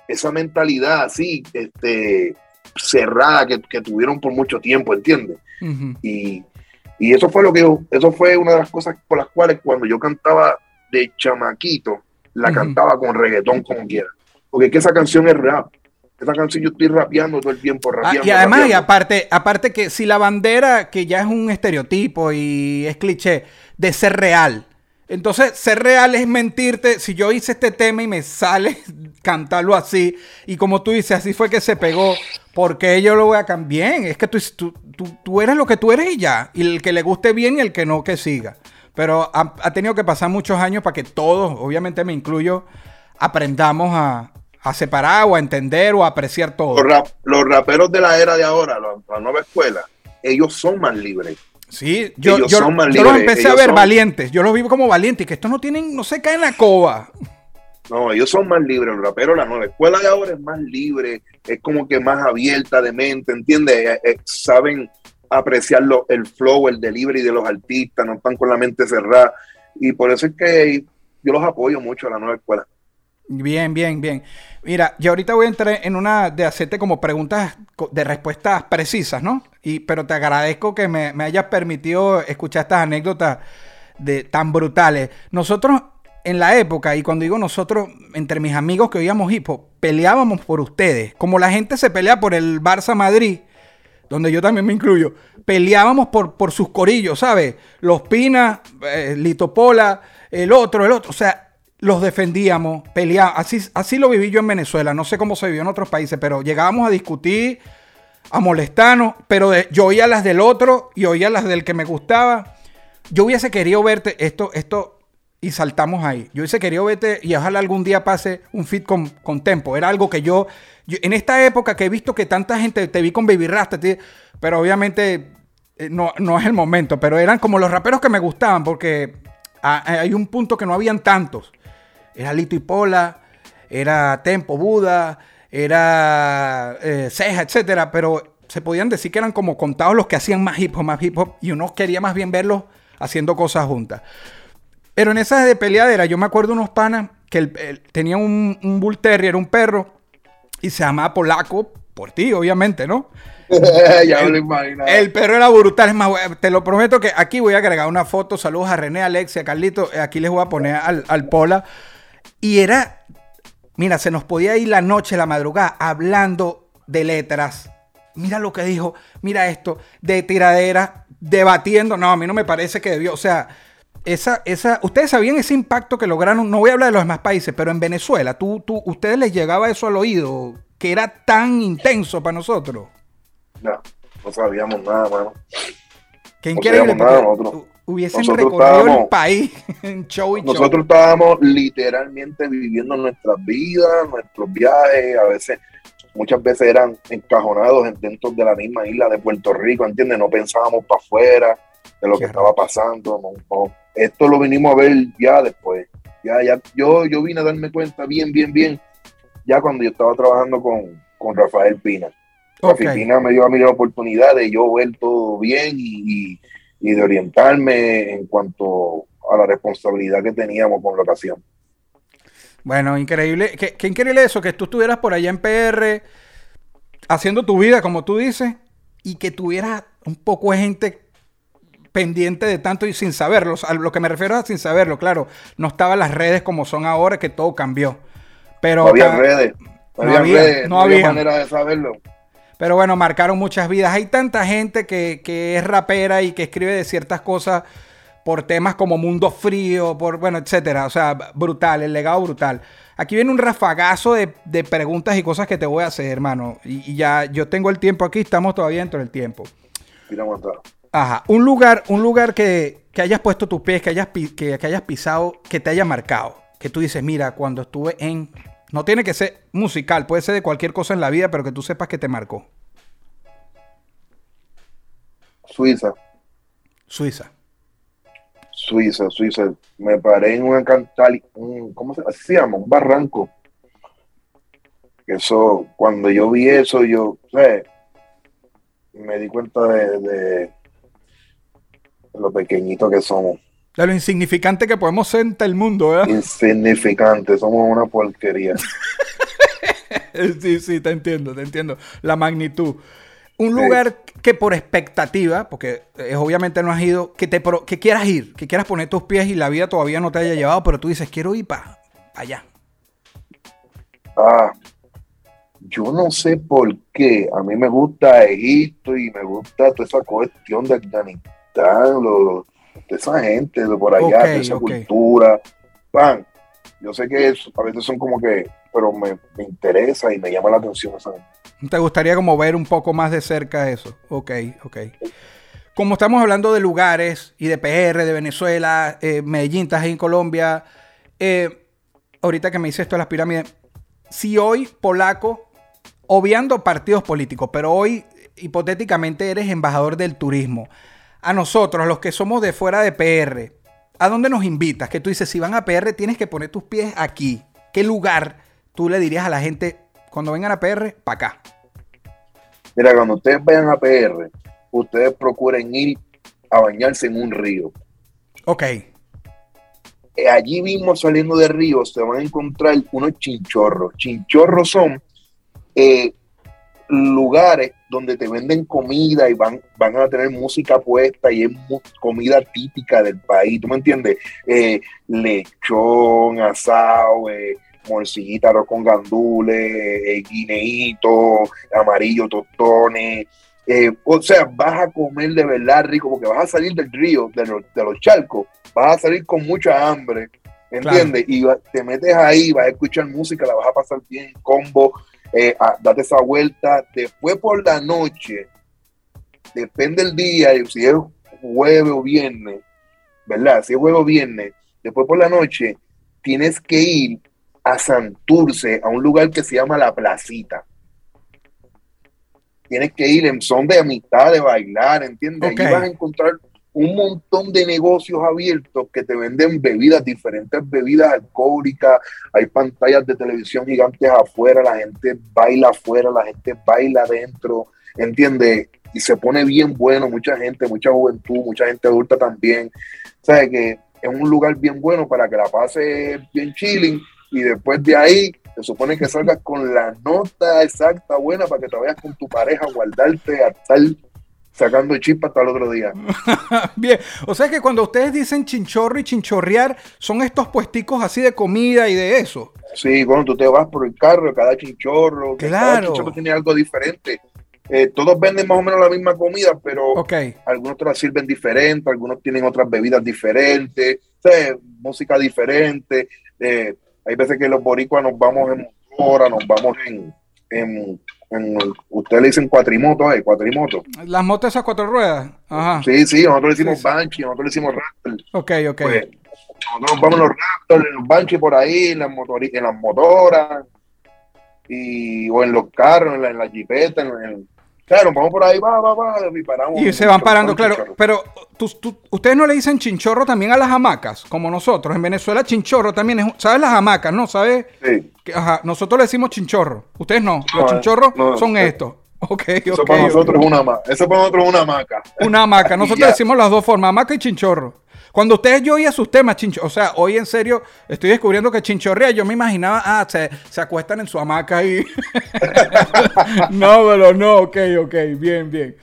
esa mentalidad así, este, cerrada que, que tuvieron por mucho tiempo, ¿entiendes? Y, y eso fue lo que yo- eso fue una de las cosas por las cuales cuando yo cantaba de chamaquito, la cantaba con reggaetón como quiera. Porque es que esa canción es rap. Esa canción yo estoy rapeando todo el tiempo, Ah, rapeando. y además, y aparte, aparte que si la bandera, que ya es un estereotipo y es cliché, de ser real. Entonces, ser real es mentirte. Si yo hice este tema y me sale cantarlo así, y como tú dices, así fue que se pegó, porque yo lo voy a cambiar? Bien, es que tú, tú, tú- tú eres lo que tú eres y ya. Y el que le guste bien y el que no, que siga. Pero ha, ha tenido que pasar muchos años para que todos, obviamente me incluyo, aprendamos a, a separar o a entender o a apreciar todo. los, rap- los raperos de la era de ahora, la, la nueva escuela, ellos son más libres. Sí, yo, Ellos yo, son más yo los libres, empecé a ellos ver son- valientes. Yo los vivo como valientes, que estos no tienen, no se caen la coba. No, ellos son más libres. Los raperos, la nueva escuela de ahora es más libre, es como que más abierta de mente, ¿entiendes? Eh, eh, saben apreciar lo- el flow, el delivery de los artistas, no están con la mente cerrada. Y por eso es que yo los apoyo mucho a la nueva escuela. Bien, bien, bien. Mira, yo ahorita voy a entrar en una de hacerte como preguntas de respuestas precisas, ¿no? Y, pero te agradezco que me, me hayas permitido escuchar estas anécdotas de, tan brutales. Nosotros en la época, y cuando digo nosotros, entre mis amigos que oíamos hip hop, peleábamos por ustedes. Como la gente se pelea por el Barça Madrid, donde yo también me incluyo, peleábamos por, por sus corillos, ¿sabes? Los Pina, eh, Lito Pola, el otro, el otro. O sea, los defendíamos, peleábamos. Así, así lo viví yo en Venezuela. No sé cómo se vivió en otros países, pero llegábamos a discutir, a molestarnos, pero yo oía las del otro y oía las del que me gustaba. Yo hubiese querido verte esto, esto, y saltamos ahí. Yo hubiese querido verte y ojalá algún día pase un fit con, con Tempo. Era algo que yo, en esta época que he visto que tanta gente te vi con Baby Rasta, pero obviamente eh, no, no es el momento, pero eran como los raperos que me gustaban porque ah, hay un punto que no habían tantos. Era Lito y Pola, era Tempo Buda, era eh, Ceja, etcétera, pero se podían decir que eran como contados los que hacían más hip hop, más hip hop, y uno quería más bien verlos haciendo cosas juntas. Pero en esas de peleadera, yo me acuerdo unos panas que el- el- tenían un, un Bull Terrier, un perro, y se llamaba Polaco, por ti, obviamente, ¿no? ya me lo. El perro era brutal, es más, te lo prometo que aquí voy a agregar una foto, saludos a René, Alexia, Carlito, eh, aquí les voy a poner al, al Pola. Y era, mira, se nos podía ir la noche, la madrugada, hablando de letras. Mira lo que dijo, mira esto, de tiradera, debatiendo. No, a mí no me parece que debió, o sea, esa, esa, ustedes sabían ese impacto que lograron, no voy a hablar de los demás países, pero en Venezuela, tú, tú, ustedes les llegaba eso al oído, que era tan intenso para nosotros. No, no sabíamos nada, mano. Qué No increíble. sabíamos nada nosotros. Hu- Hubiesen Nosotros recorrido el estábamos- país en show y show. Nosotros estábamos literalmente viviendo nuestras vidas, nuestros viajes, a veces, muchas veces eran encajonados en- dentro de la misma isla de Puerto Rico, ¿entiendes? No pensábamos para afuera de lo Qué que estaba pasando. no, no. Esto lo vinimos a ver ya después. Ya, ya, yo, yo vine a darme cuenta bien, bien, bien, ya cuando yo estaba trabajando con, con Rafael Pina. Ok. Rafael Pina me dio a mí la oportunidad de yo ver todo bien y, y- y de orientarme en cuanto a la responsabilidad que teníamos con la ocasión. Bueno, increíble. Qué, qué increíble eso, que tú estuvieras por allá en PR haciendo tu vida, como tú dices, y que tuvieras un poco de gente pendiente de tanto y sin saberlo. A lo que me refiero a sin saberlo, claro. No estaban las redes como son ahora, que todo cambió. Pero, No había redes, no, había redes, no había. manera de saberlo. Pero bueno, marcaron muchas vidas. Hay tanta gente que, que es rapera y que escribe de ciertas cosas por temas como Mundo Frío, por, bueno, etcétera. O sea, brutal, el legado brutal. Aquí viene un rafagazo de, de preguntas y cosas que te voy a hacer, hermano. Y, y ya yo tengo el tiempo aquí, estamos todavía dentro del tiempo. Ajá, un lugar, un lugar que, que hayas puesto tus pies, que hayas, que, que hayas pisado, que te haya marcado. Que tú dices, mira, cuando estuve en... No tiene que ser musical, puede ser de cualquier cosa en la vida, pero que tú sepas que te marcó. Suiza, Suiza. Suiza, Suiza. Me paré en un cantal, ¿cómo se, así se llama? Un barranco. Eso, cuando yo vi eso, yo, ¿sabes? me di cuenta de, de lo pequeñito que somos. De lo insignificante que podemos ser ante el mundo, ¿verdad? Insignificantes, somos una porquería. Sí, sí, te entiendo, te entiendo. La magnitud. Un Sí. lugar que por expectativa, porque eh, obviamente no has ido, que, te que quieras ir, que quieras poner tus pies y la vida todavía no te haya llevado, pero tú dices, quiero ir para allá. Ah, yo no sé por qué. A mí me gusta Egipto y me gusta toda esa cuestión de Afganistán, lo- lo- de esa gente de por allá, de esa cultura. Pan, yo sé que a veces son como que, pero me, me interesa y me llama la atención esa ¿Te gustaría como ver un poco más de cerca eso? Ok, ok. Como estamos hablando de lugares y de PR, de Venezuela, eh, Medellín, estás ahí en Colombia, eh, ahorita que me dices esto de las pirámides, si hoy, polaco, obviando partidos políticos, pero hoy hipotéticamente eres embajador del turismo, a nosotros, los que somos de fuera de PR, ¿a dónde nos invitas? Que tú dices, si van a PR tienes que poner tus pies aquí. ¿Qué lugar tú le dirías a la gente cuando vengan a PR, para acá? Mira, cuando ustedes vayan a PR, ustedes procuren ir a bañarse en un río. Ok, Eh, allí mismo saliendo de río se van a encontrar unos chinchorros. Chinchorros son eh, lugares donde te venden comida y van, van a tener música puesta y es comida típica del país, ¿tú me entiendes? Eh, lechón, asado, eh, morcillita, arroz con gandules, eh, guineíto, amarillo, tostones. eh, o sea, vas a comer de verdad rico porque vas a salir del río, de los, de los charcos, vas a salir con mucha hambre, ¿entiendes? Y te metes ahí, vas a escuchar música, la vas a pasar bien, combo, eh, a- date esa vuelta. Después por la noche, depende del día, si es jueves o viernes, ¿verdad? Si es jueves o viernes, después por la noche, tienes que ir a Santurce, a un lugar que se llama La Placita. Tienes que ir en son de amistad, de bailar, ¿entiendes? Ok. Allí vas a encontrar un montón de negocios abiertos que te venden bebidas, diferentes bebidas alcohólicas, hay pantallas de televisión gigantes afuera, la gente baila afuera, la gente baila adentro, ¿entiendes? Y se pone bien bueno, mucha gente, mucha juventud, mucha gente adulta también. ¿Sabes? Que es un lugar bien bueno para que la pases bien chilling y después de ahí se supone que salgas con la nota exacta buena para que te vayas con tu pareja a guardarte a estar sacando chispas hasta el otro día. bien. O sea que cuando ustedes dicen chinchorro y chinchorrear, son estos puesticos así de comida y de eso. Sí, cuando tú te vas por el carro, cada chinchorro, que cada Claro. chinchorro tiene algo diferente. Eh, todos venden más o menos la misma comida, pero algunos te la sirven diferente, algunos tienen otras bebidas diferentes, o sea, música diferente. eh, hay veces que los boricuas nos vamos en motora, nos vamos en, en, en ustedes le dicen cuatrimoto, eh, cuatrimoto. Las motos esas cuatro ruedas. Ajá. Sí, sí, nosotros le decimos Sí, sí. Banshee, nosotros le decimos Raptor. Ok, ok. Pues, nosotros nos vamos en los Raptors, en los Banshee por ahí, en las, en las motoras, y, o en los carros, en la, en la jipeta, en, en- Claro, vamos por ahí, va, va, va, y paramos. Y se van parando, claro. Pero tú- tú- ustedes no le dicen chinchorro también a las hamacas, como nosotros. En Venezuela chinchorro también es, ¿sabes las hamacas, no? ¿Sabes? Sí. Que, ajá, nosotros le decimos chinchorro. Ustedes no. Los No, chinchorros no, son eh, estos. Ok, Eso ok, para nosotros es una maca. Eso para nosotros es una maca. Una hamaca. Nosotros decimos las dos formas, hamaca y chinchorro. Cuando ustedes yo oía sus temas, chincho, o sea, hoy en serio estoy descubriendo que chinchorrea, yo me imaginaba, ah, se, se acuestan en su hamaca y... no, pero no, ok, ok, bien, bien.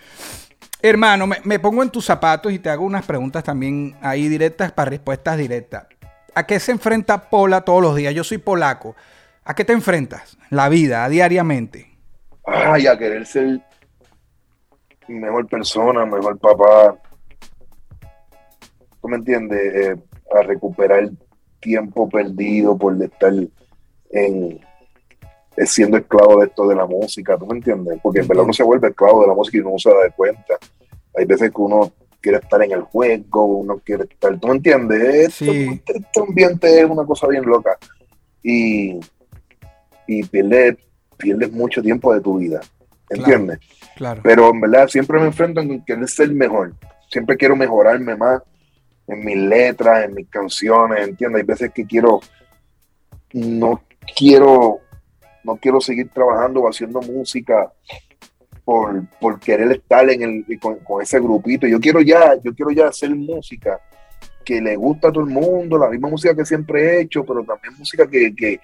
Hermano, me, me pongo en tus zapatos y te hago unas preguntas también ahí directas para respuestas directas. ¿A qué se enfrenta Pola todos los días? Yo soy polaco. ¿A qué te enfrentas? La vida, diariamente. Ay, a querer ser mejor persona, mejor papá. ¿Tú me entiendes? Eh, a recuperar tiempo perdido por estar en eh, siendo esclavo de esto de la música, ¿tú me entiendes? Porque en verdad uno se vuelve esclavo de la música y uno no se da cuenta. Hay veces que uno quiere estar en el juego, uno quiere estar, ¿tú me entiendes? Sí. Este, este ambiente es una cosa bien loca. Y, y pierdes, pierdes mucho tiempo de tu vida, ¿entiendes? Claro. Pero en verdad siempre me enfrento en querer ser mejor. Siempre quiero mejorarme más en mis letras, en mis canciones, ¿entiendes? Hay veces que quiero, no quiero, no quiero seguir trabajando o haciendo música por, por querer estar en el, con, con ese grupito. Yo quiero ya, yo quiero ya hacer música que le gusta a todo el mundo, la misma música que siempre he hecho, pero también música que, que,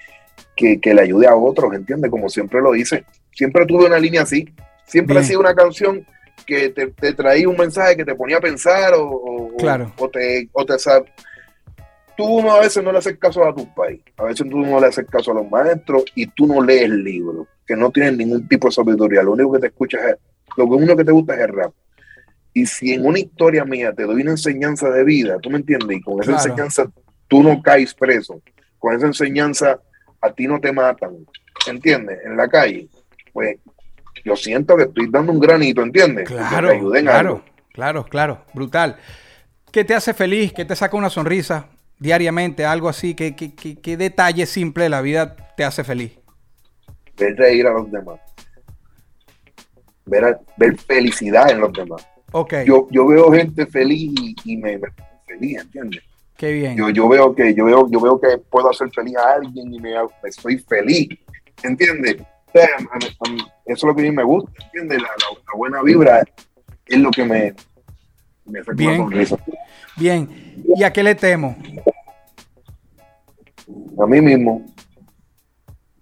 que, que le ayude a otros, ¿entiendes? Como siempre lo hice. Siempre tuve una línea así. Siempre Bien. ha sido una canción que te, te traía un mensaje que te ponía a pensar o, o- Claro. o te, o te Tú no, a veces no le haces caso a tu país, a veces tú no le haces caso a los maestros y tú no lees libros, que no tienen ningún tipo de sabiduría. Lo único que te escuchas es, lo único que te gusta es el rap. Y si en una historia mía te doy una enseñanza de vida, tú me entiendes, y con esa Claro. enseñanza tú no caes preso, con esa enseñanza a ti no te matan, ¿entiendes? En la calle, pues yo siento que estoy dando un granito, ¿entiendes? Claro, ayuden claro, algo. claro, claro, brutal. ¿Qué te hace feliz? ¿Qué te saca una sonrisa diariamente? Algo así. ¿Qué, qué, qué- qué detalle simple de la vida te hace feliz? ver reír a los demás, ver, ver felicidad en los demás. Ok, Yo, yo veo gente feliz y, y me, me feliz, ¿entiendes? qué bien. Yo, yo veo que yo veo, yo veo que puedo hacer feliz a alguien y me, me estoy feliz, ¿entiendes? O sea, a mí- a mí- eso es lo que a mí me gusta, ¿entiendes? La, la- la buena vibra es lo que me, me saca Bien. sonrisa. Bien. ¿Y a qué le temo? A mí mismo,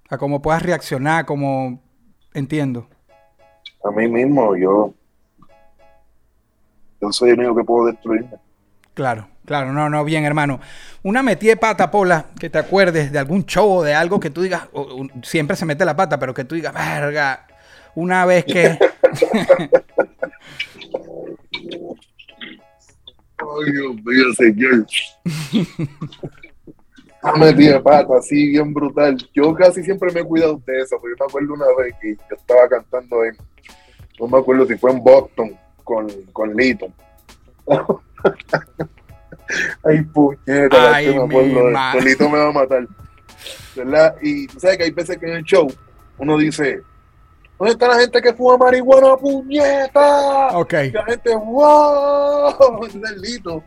A cómo puedas reaccionar, como entiendo. a mí mismo, yo, yo soy el único que puedo destruirme. Claro, claro, no, no, bien, hermano. Una metida de pata, Pola, que te acuerdes de algún show o de algo que tú digas, o- o- siempre se mete la pata, pero que tú digas, verga, una vez que. Ay, Dios mío, señor. Ah, me metí de pata, así bien brutal. Yo casi siempre me he cuidado de eso, porque yo me acuerdo una vez que yo estaba cantando en, no me acuerdo si fue en Boston con, con Lito. Ay, puñeta, Ay, que me acuerdo de. Lito me va a matar. ¿Verdad? Y tú sabes que hay veces que en el show uno dice, ¿dónde está la gente que fuma marihuana, puñeta? Ok. Y la gente, wow, Lito.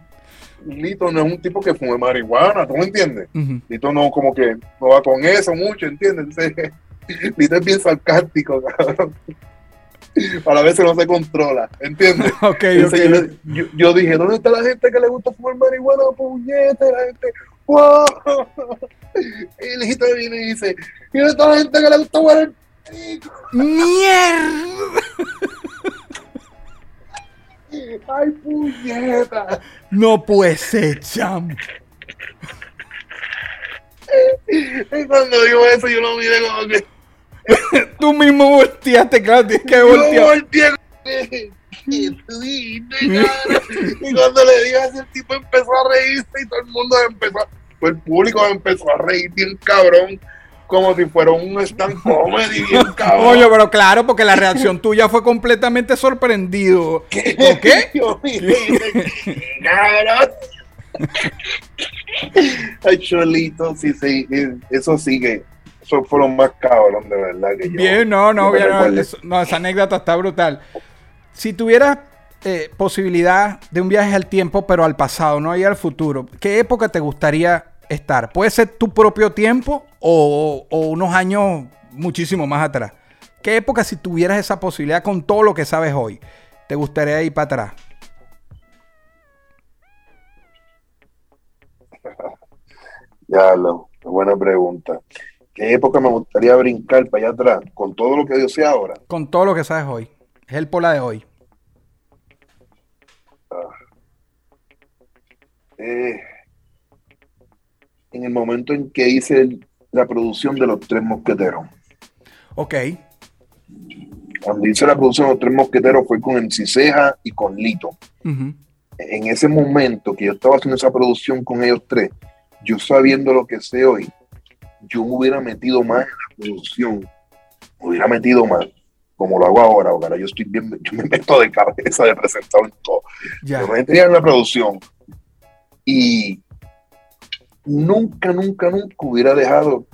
Lito no es un tipo que fume marihuana, ¿tú me entiendes? Ujú. Lito no como que no va con eso mucho, ¿entiendes? Entonces, Lito es bien sarcástico, cabrón. A la vez no se controla, ¿entiendes? Ok, Entonces, ok. yo, dije, ¿dónde está la gente que le gusta fumar marihuana, puñete? La gente, wow. Y el hijito viene y dice, ¿y dónde está la gente que le gusta fumar el? ¡Mierda! ¡Ay, puñeta! No puede ser, cham. Y cuando digo eso, yo lo miré como que. Tú mismo volteaste, claro, tienes que Yo voltear. volteé. ¿Qué tú dijiste, cara? Y cuando le dije así, el tipo empezó a reírse y todo el mundo empezó. a- Pues el público empezó a reír bien cabrón, como si fuera un stand comedy, bien cabrón. Oye, pero claro, porque la reacción tuya fue completamente sorprendido. ¿Por qué? Yo dije, ¿qué, cabrón? Ay, Cholito, sí, sí, eso sigue. eso fue lo más cabrón, de verdad. Que yo- Bien, no, no, yo me bien, no, eso- no, esa anécdota está brutal. Si tuvieras eh, posibilidad de un viaje al tiempo, pero al pasado, no ahí al futuro, ¿qué época te gustaría estar? ¿Puede ser tu propio tiempo o, o unos años muchísimo más atrás? ¿Qué época, si tuvieras esa posibilidad con todo lo que sabes hoy, te gustaría ir para atrás? Ya, lo, buena pregunta. ¿Qué época me gustaría brincar para allá atrás? Con todo lo que yo sé ahora. Con todo lo que sabes hoy. Es el pola de hoy. Eh, en el momento en que hice la producción de Los Tres Mosqueteros. Ok. Cuando hice la producción de Los Tres Mosqueteros fue con MC Ceja y con Lito. En ese momento que yo estaba haciendo esa producción con ellos tres, yo sabiendo lo que sé hoy, yo me hubiera metido más en la producción, me hubiera metido más, como lo hago ahora, ahora yo estoy bien, yo me meto de cabeza de presentado en todo. Yo me metía en la producción y nunca, nunca, nunca hubiera dejado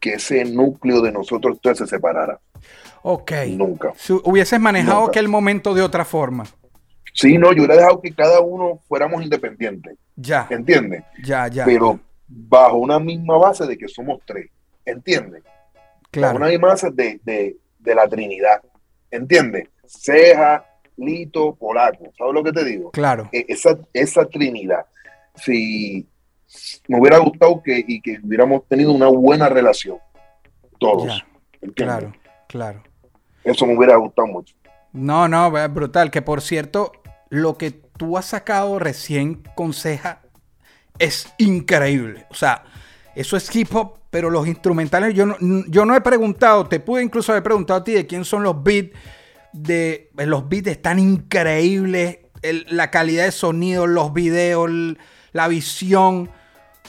que ese núcleo de nosotros tres se separara. Ok. Nunca. Si hubieses manejado Nunca. aquel momento de otra forma. Sí, no, yo hubiera dejado que cada uno fuéramos independientes, Ya. ¿entiendes? Ya, ya. Pero bajo una misma base de que somos tres, ¿entiendes? Bajo claro. una misma base de, de, de la Trinidad, ¿entiendes? Ceja, Lito, Polaco, ¿sabes lo que te digo? Claro. E- esa, esa Trinidad, si me hubiera gustado que, y que hubiéramos tenido una buena relación, todos. Claro. Claro. Eso me hubiera gustado mucho. No, no, es brutal. Que por cierto, lo que tú has sacado recién con Ceja es increíble. O sea, eso es hip hop, pero los instrumentales, yo no, yo no he preguntado, te pude incluso haber preguntado a ti de quién son los beats. De, los beats están increíbles, el- la calidad de sonido, los videos, el- la visión,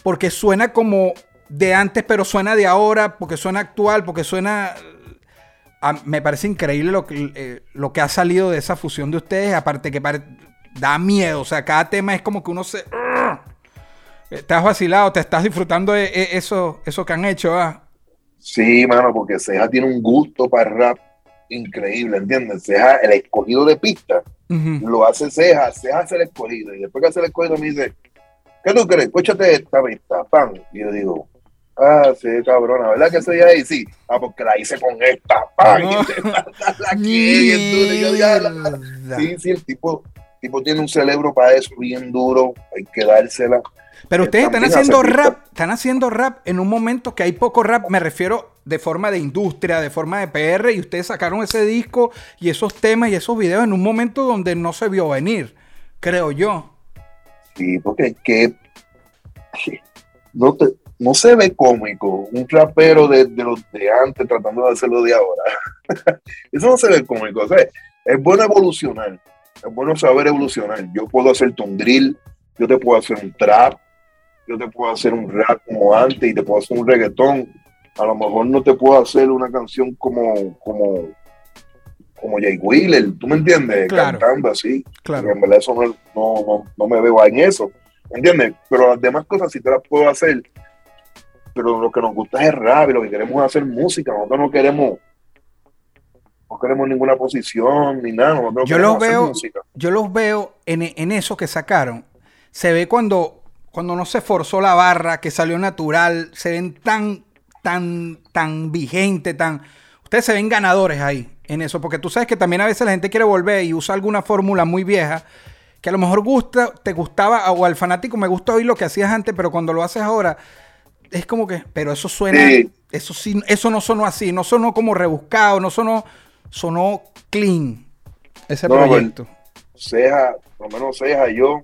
porque suena como de antes, pero suena de ahora, porque suena actual, porque suena a- me parece increíble lo que, eh, lo que ha salido de esa fusión de ustedes. Aparte que pare- da miedo. O sea, cada tema es como que uno se. Eh, Te has vacilado, te estás disfrutando de eh, eso, eso que han hecho. ah. Sí, mano, porque Ceja tiene un gusto para el rap increíble, ¿entiendes? Ceja, el escogido de pista, lo hace Ceja, Ceja hace el escogido, y después que hace el escogido me dice, ¿qué tú crees? Escúchate esta pista, pan. Y yo digo, ah, sí, cabrona, ¿verdad que soy ahí? Sí, ah, porque la hice con esta, pan. No. Y te la y yo. Mierda. Sí, sí, el tipo, tipo tiene un cerebro para eso bien duro, hay que dársela. Pero ustedes están haciendo rap, están haciendo rap en un momento que hay poco rap, me refiero de forma de industria, de forma de PR, y ustedes sacaron ese disco y esos temas y esos videos en un momento donde no se vio venir, creo yo. Sí, porque es que no, te, no se ve cómico un rapero de, de los de antes tratando de hacerlo de ahora. Eso no se ve cómico. o sea, es bueno evolucionar, es bueno saber evolucionar. Yo puedo hacerte un drill, yo te puedo hacer un trap, yo te puedo hacer un rap como antes y te puedo hacer un reggaetón. A lo mejor no te puedo hacer una canción como, como, como Jay Wheeler, ¿tú me entiendes? Claro. Cantando así. Claro. En verdad eso no, no, no, no me veo en eso, ¿entiendes? Pero las demás cosas sí te las puedo hacer. Pero lo que nos gusta es el rap y lo que queremos es hacer música. Nosotros no queremos, no queremos ninguna posición ni nada. Nosotros Yo los veo, música. yo los veo en, en eso que sacaron. Se ve cuando, cuando no se forzó la barra, que salió natural, se ven tan, tan, tan vigente, tan. Ustedes se ven ganadores ahí en eso, porque tú sabes que también a veces la gente quiere volver y usa alguna fórmula muy vieja que a lo mejor gusta, te gustaba, o al fanático me gusta oír lo que hacías antes, pero cuando lo haces ahora, es como que, pero eso suena, Sí. eso sí, eso no sonó así, no sonó como rebuscado, no sonó, sonó clean ese No, proyecto. Ceja, por lo menos Ceja, yo,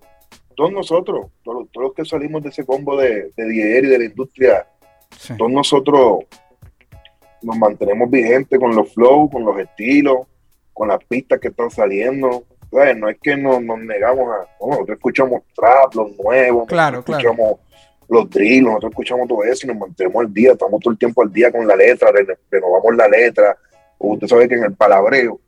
todos nosotros, todos, todos los que salimos de ese combo de, de y de la industria, Sí. todos nosotros nos mantenemos vigentes con los flows, con los estilos, con las pistas que están saliendo. No es que nos, nos negamos a. no, nosotros escuchamos trap, los nuevos, Claro, nosotros claro. escuchamos los drills, nosotros escuchamos todo eso y nos mantenemos al día, estamos todo el tiempo al día con la letra, re- renovamos la letra. Usted sabe que en el palabreo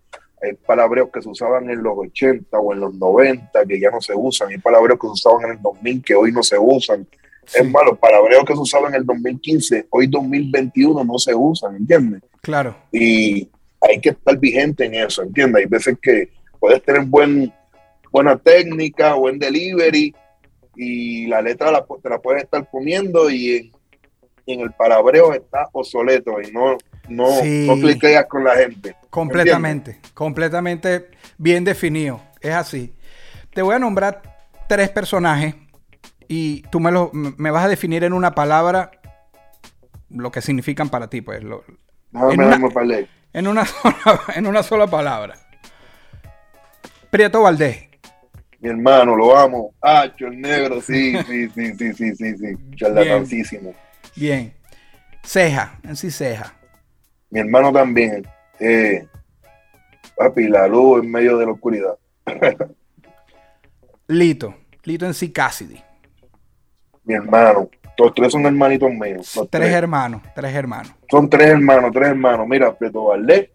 hay palabreos que se usaban en los 80 o en los 90 que ya no se usan, hay palabreos que se usaban en el 2000 que hoy no se usan. Sí. Es más, los palabreos que se usaban en el 2015, hoy 2021 no se usan, ¿entiendes? Claro. Y hay que estar vigente en eso, ¿entiendes? Hay veces que puedes tener buen, buena técnica, buen delivery, y la letra la, te la puedes estar poniendo y en, y en el palabreo está obsoleto y no, no, Sí. no cliqueas con la gente. Completamente, completamente bien definido. Es así. Te voy a nombrar tres personajes y tú me, lo, me vas a definir en una palabra lo que significan para ti, pues. lo- Déjame En una- en, una sola, en una sola palabra. Prieto Valdés. Mi hermano, lo amo. Ah, el negro, sí, sí, sí, sí, sí, sí, sí. Charlatancísimo. Bien. Ceja, en sí ceja. Mi hermano también. Eh, papi, la luz en medio de la oscuridad. Lito. Lito en sí Cassidy. Mi hermano. Los tres son hermanitos míos. Tres tres. hermanos, tres hermanos. Son tres hermanos, tres hermanos. Mira, Preto Valdés,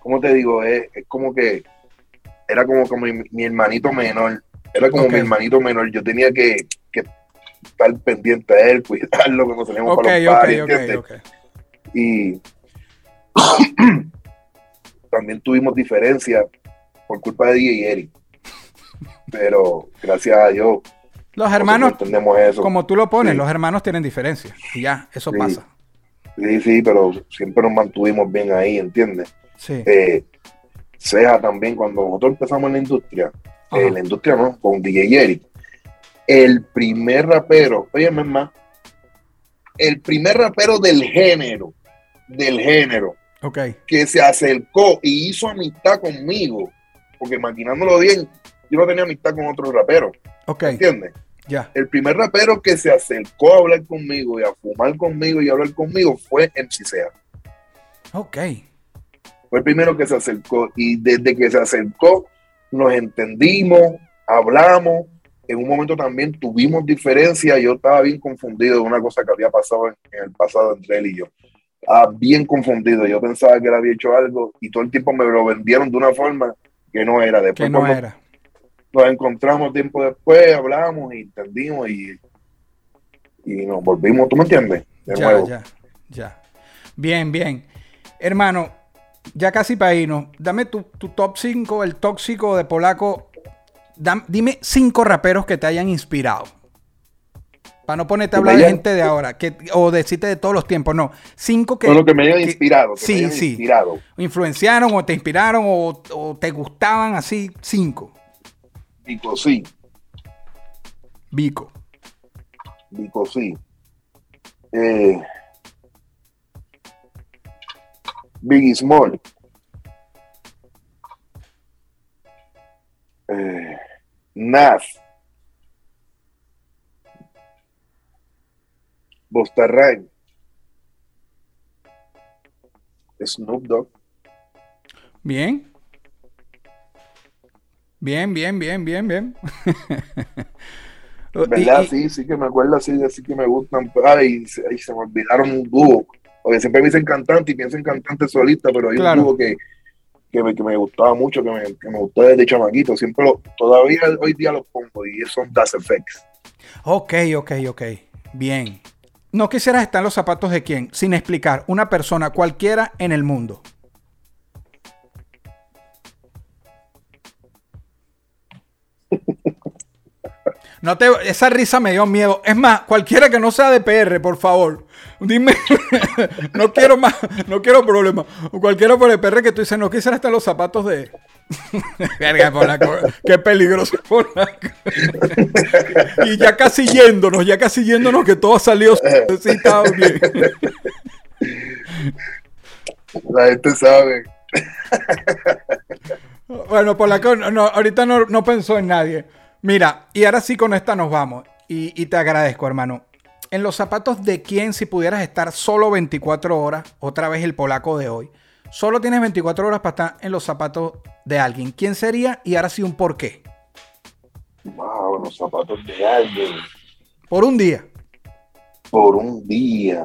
¿cómo te digo? Es, es como que era como, como mi, mi hermanito menor. Era como mi hermanito menor. Yo tenía que, que estar pendiente a él, cuidarlo cuando salíamos Ok, para los ok, parties, ok, ¿entiendes? ok. Y también tuvimos diferencias por culpa de DJ y Eric. Pero gracias a Dios, Los hermanos, entendemos eso. como tú lo pones, Sí. los hermanos tienen diferencias. Y ya, eso Sí. pasa. Sí, sí, pero siempre nos mantuvimos bien ahí, ¿entiendes? Sí. Eh, Ceja también, cuando nosotros empezamos en la industria, eh, la industria no, con DJ Eric, el primer rapero, oye, más, el primer rapero del género, del género, Ok. que se acercó y hizo amistad conmigo, porque maquinándolo bien, yo no tenía amistad con otros raperos, Ok. ¿entiendes? Ya. El primer rapero que se acercó a hablar conmigo y a fumar conmigo y a hablar conmigo fue MC Ceja. Ok. Fue el primero que se acercó y desde que se acercó nos entendimos, hablamos. En un momento también tuvimos diferencias. Yo estaba bien confundido de una cosa que había pasado en, en el pasado entre él y yo. Ah, bien confundido. Yo pensaba que él había hecho algo y todo el tiempo me lo vendieron de una forma que no era. Después Que no cuando era. Nos encontramos tiempo después, hablamos y entendimos y, y nos volvimos. ¿Tú me entiendes? De Ya, nuevo. ya, ya. Bien, bien. Hermano, ya casi para irnos, dame tu, tu top 5, el tóxico de Polaco. Dam- dime cinco raperos que te hayan inspirado. Para no ponerte a hablar de gente de ahora, que, o decirte de todos los tiempos, no. Cinco que, Todo lo que me hayan que inspirado. Que sí, me hayan sí. inspirado. influenciaron o te inspiraron o, o te gustaban así, cinco. Vico, sí. Vico. Vico, sí. Eh, Biggie Small. Eh, Nas. Rhymes. Snoop Dogg. Bien. Bien, bien, bien, bien, bien. ¿Verdad? y- sí, sí que me acuerdo así, así que me gustan. Ay, se, ay, se me olvidaron un dúo. Porque siempre me dicen cantante y pienso en cantante solista, pero hay Claro. un dúo que, que, me, que me gustaba mucho, que me, que me gustó desde chamaquito. Siempre lo, todavía hoy día los pongo y son Das Effects. Ok, ok, ok. Bien. No quisieras estar en los zapatos de quién, sin explicar, una persona cualquiera en el mundo. No te, esa risa me dio miedo. Es más, cualquiera que no sea de PR, por favor. Dime, no quiero más, no quiero problemas. Cualquiera por el PR que tú dices, no quisiera estar en los zapatos de. Verga, Polaco, Qué peligroso, Polaco. y ya casi yéndonos, ya casi yéndonos, que todo ha salido. Sí, bien. La gente sabe. Bueno, Polaco, no, ahorita no, no pensó en nadie. Mira, y ahora sí con esta nos vamos. Y, y te agradezco, hermano. En los zapatos de quién, si pudieras estar solo 24 horas, otra vez el polaco de hoy, solo tienes 24 horas para estar en los zapatos de alguien. ¿Quién sería? Y ahora sí un por qué. Wow, los zapatos de alguien Por un día. por un día.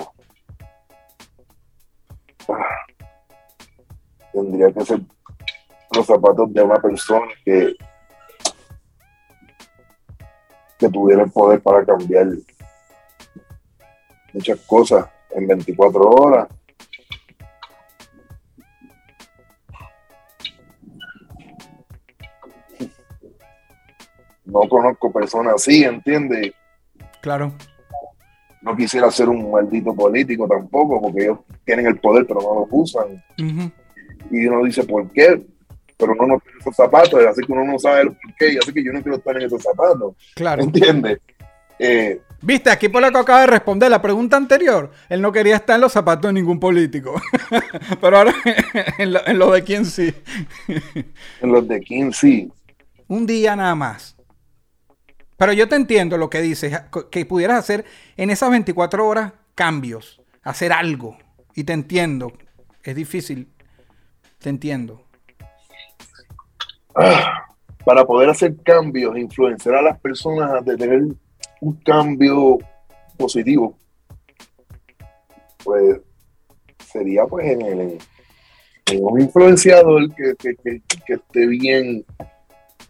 Ah, tendría que ser los zapatos de una persona que que tuviera el poder para cambiar muchas cosas en 24 horas. No conozco personas así, ¿entiendes? Claro. No quisiera ser un maldito político tampoco, porque ellos tienen el poder, pero no lo usan. Y uno dice, ¿por qué? Pero uno no tiene esos zapatos, así que uno no sabe el por qué, y así que yo no quiero estar en esos zapatos. Claro. ¿Entiendes? Eh, Viste, aquí Polaco acaba de responder la pregunta anterior. Él no quería estar en los zapatos de ningún político. Pero ahora en lo, en lo de quién sí. en los de King sí. Un día nada más. Pero yo te entiendo lo que dices, que pudieras hacer en esas 24 horas cambios, hacer algo. Y te entiendo. Es difícil. Te entiendo. Para poder hacer cambios, influenciar a las personas de tener un cambio positivo, pues sería pues en, el, en un influenciador que, que, que, esté bien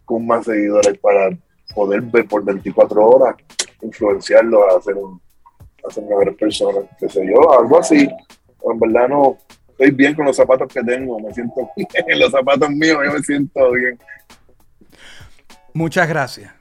con más seguidores para poder ver por 24 horas, influenciarlo a hacer un a ser mejores personas, qué sé yo, algo así. En verdad no estoy bien con los zapatos que tengo, me siento bien en los zapatos míos, yo me siento bien. Muchas gracias.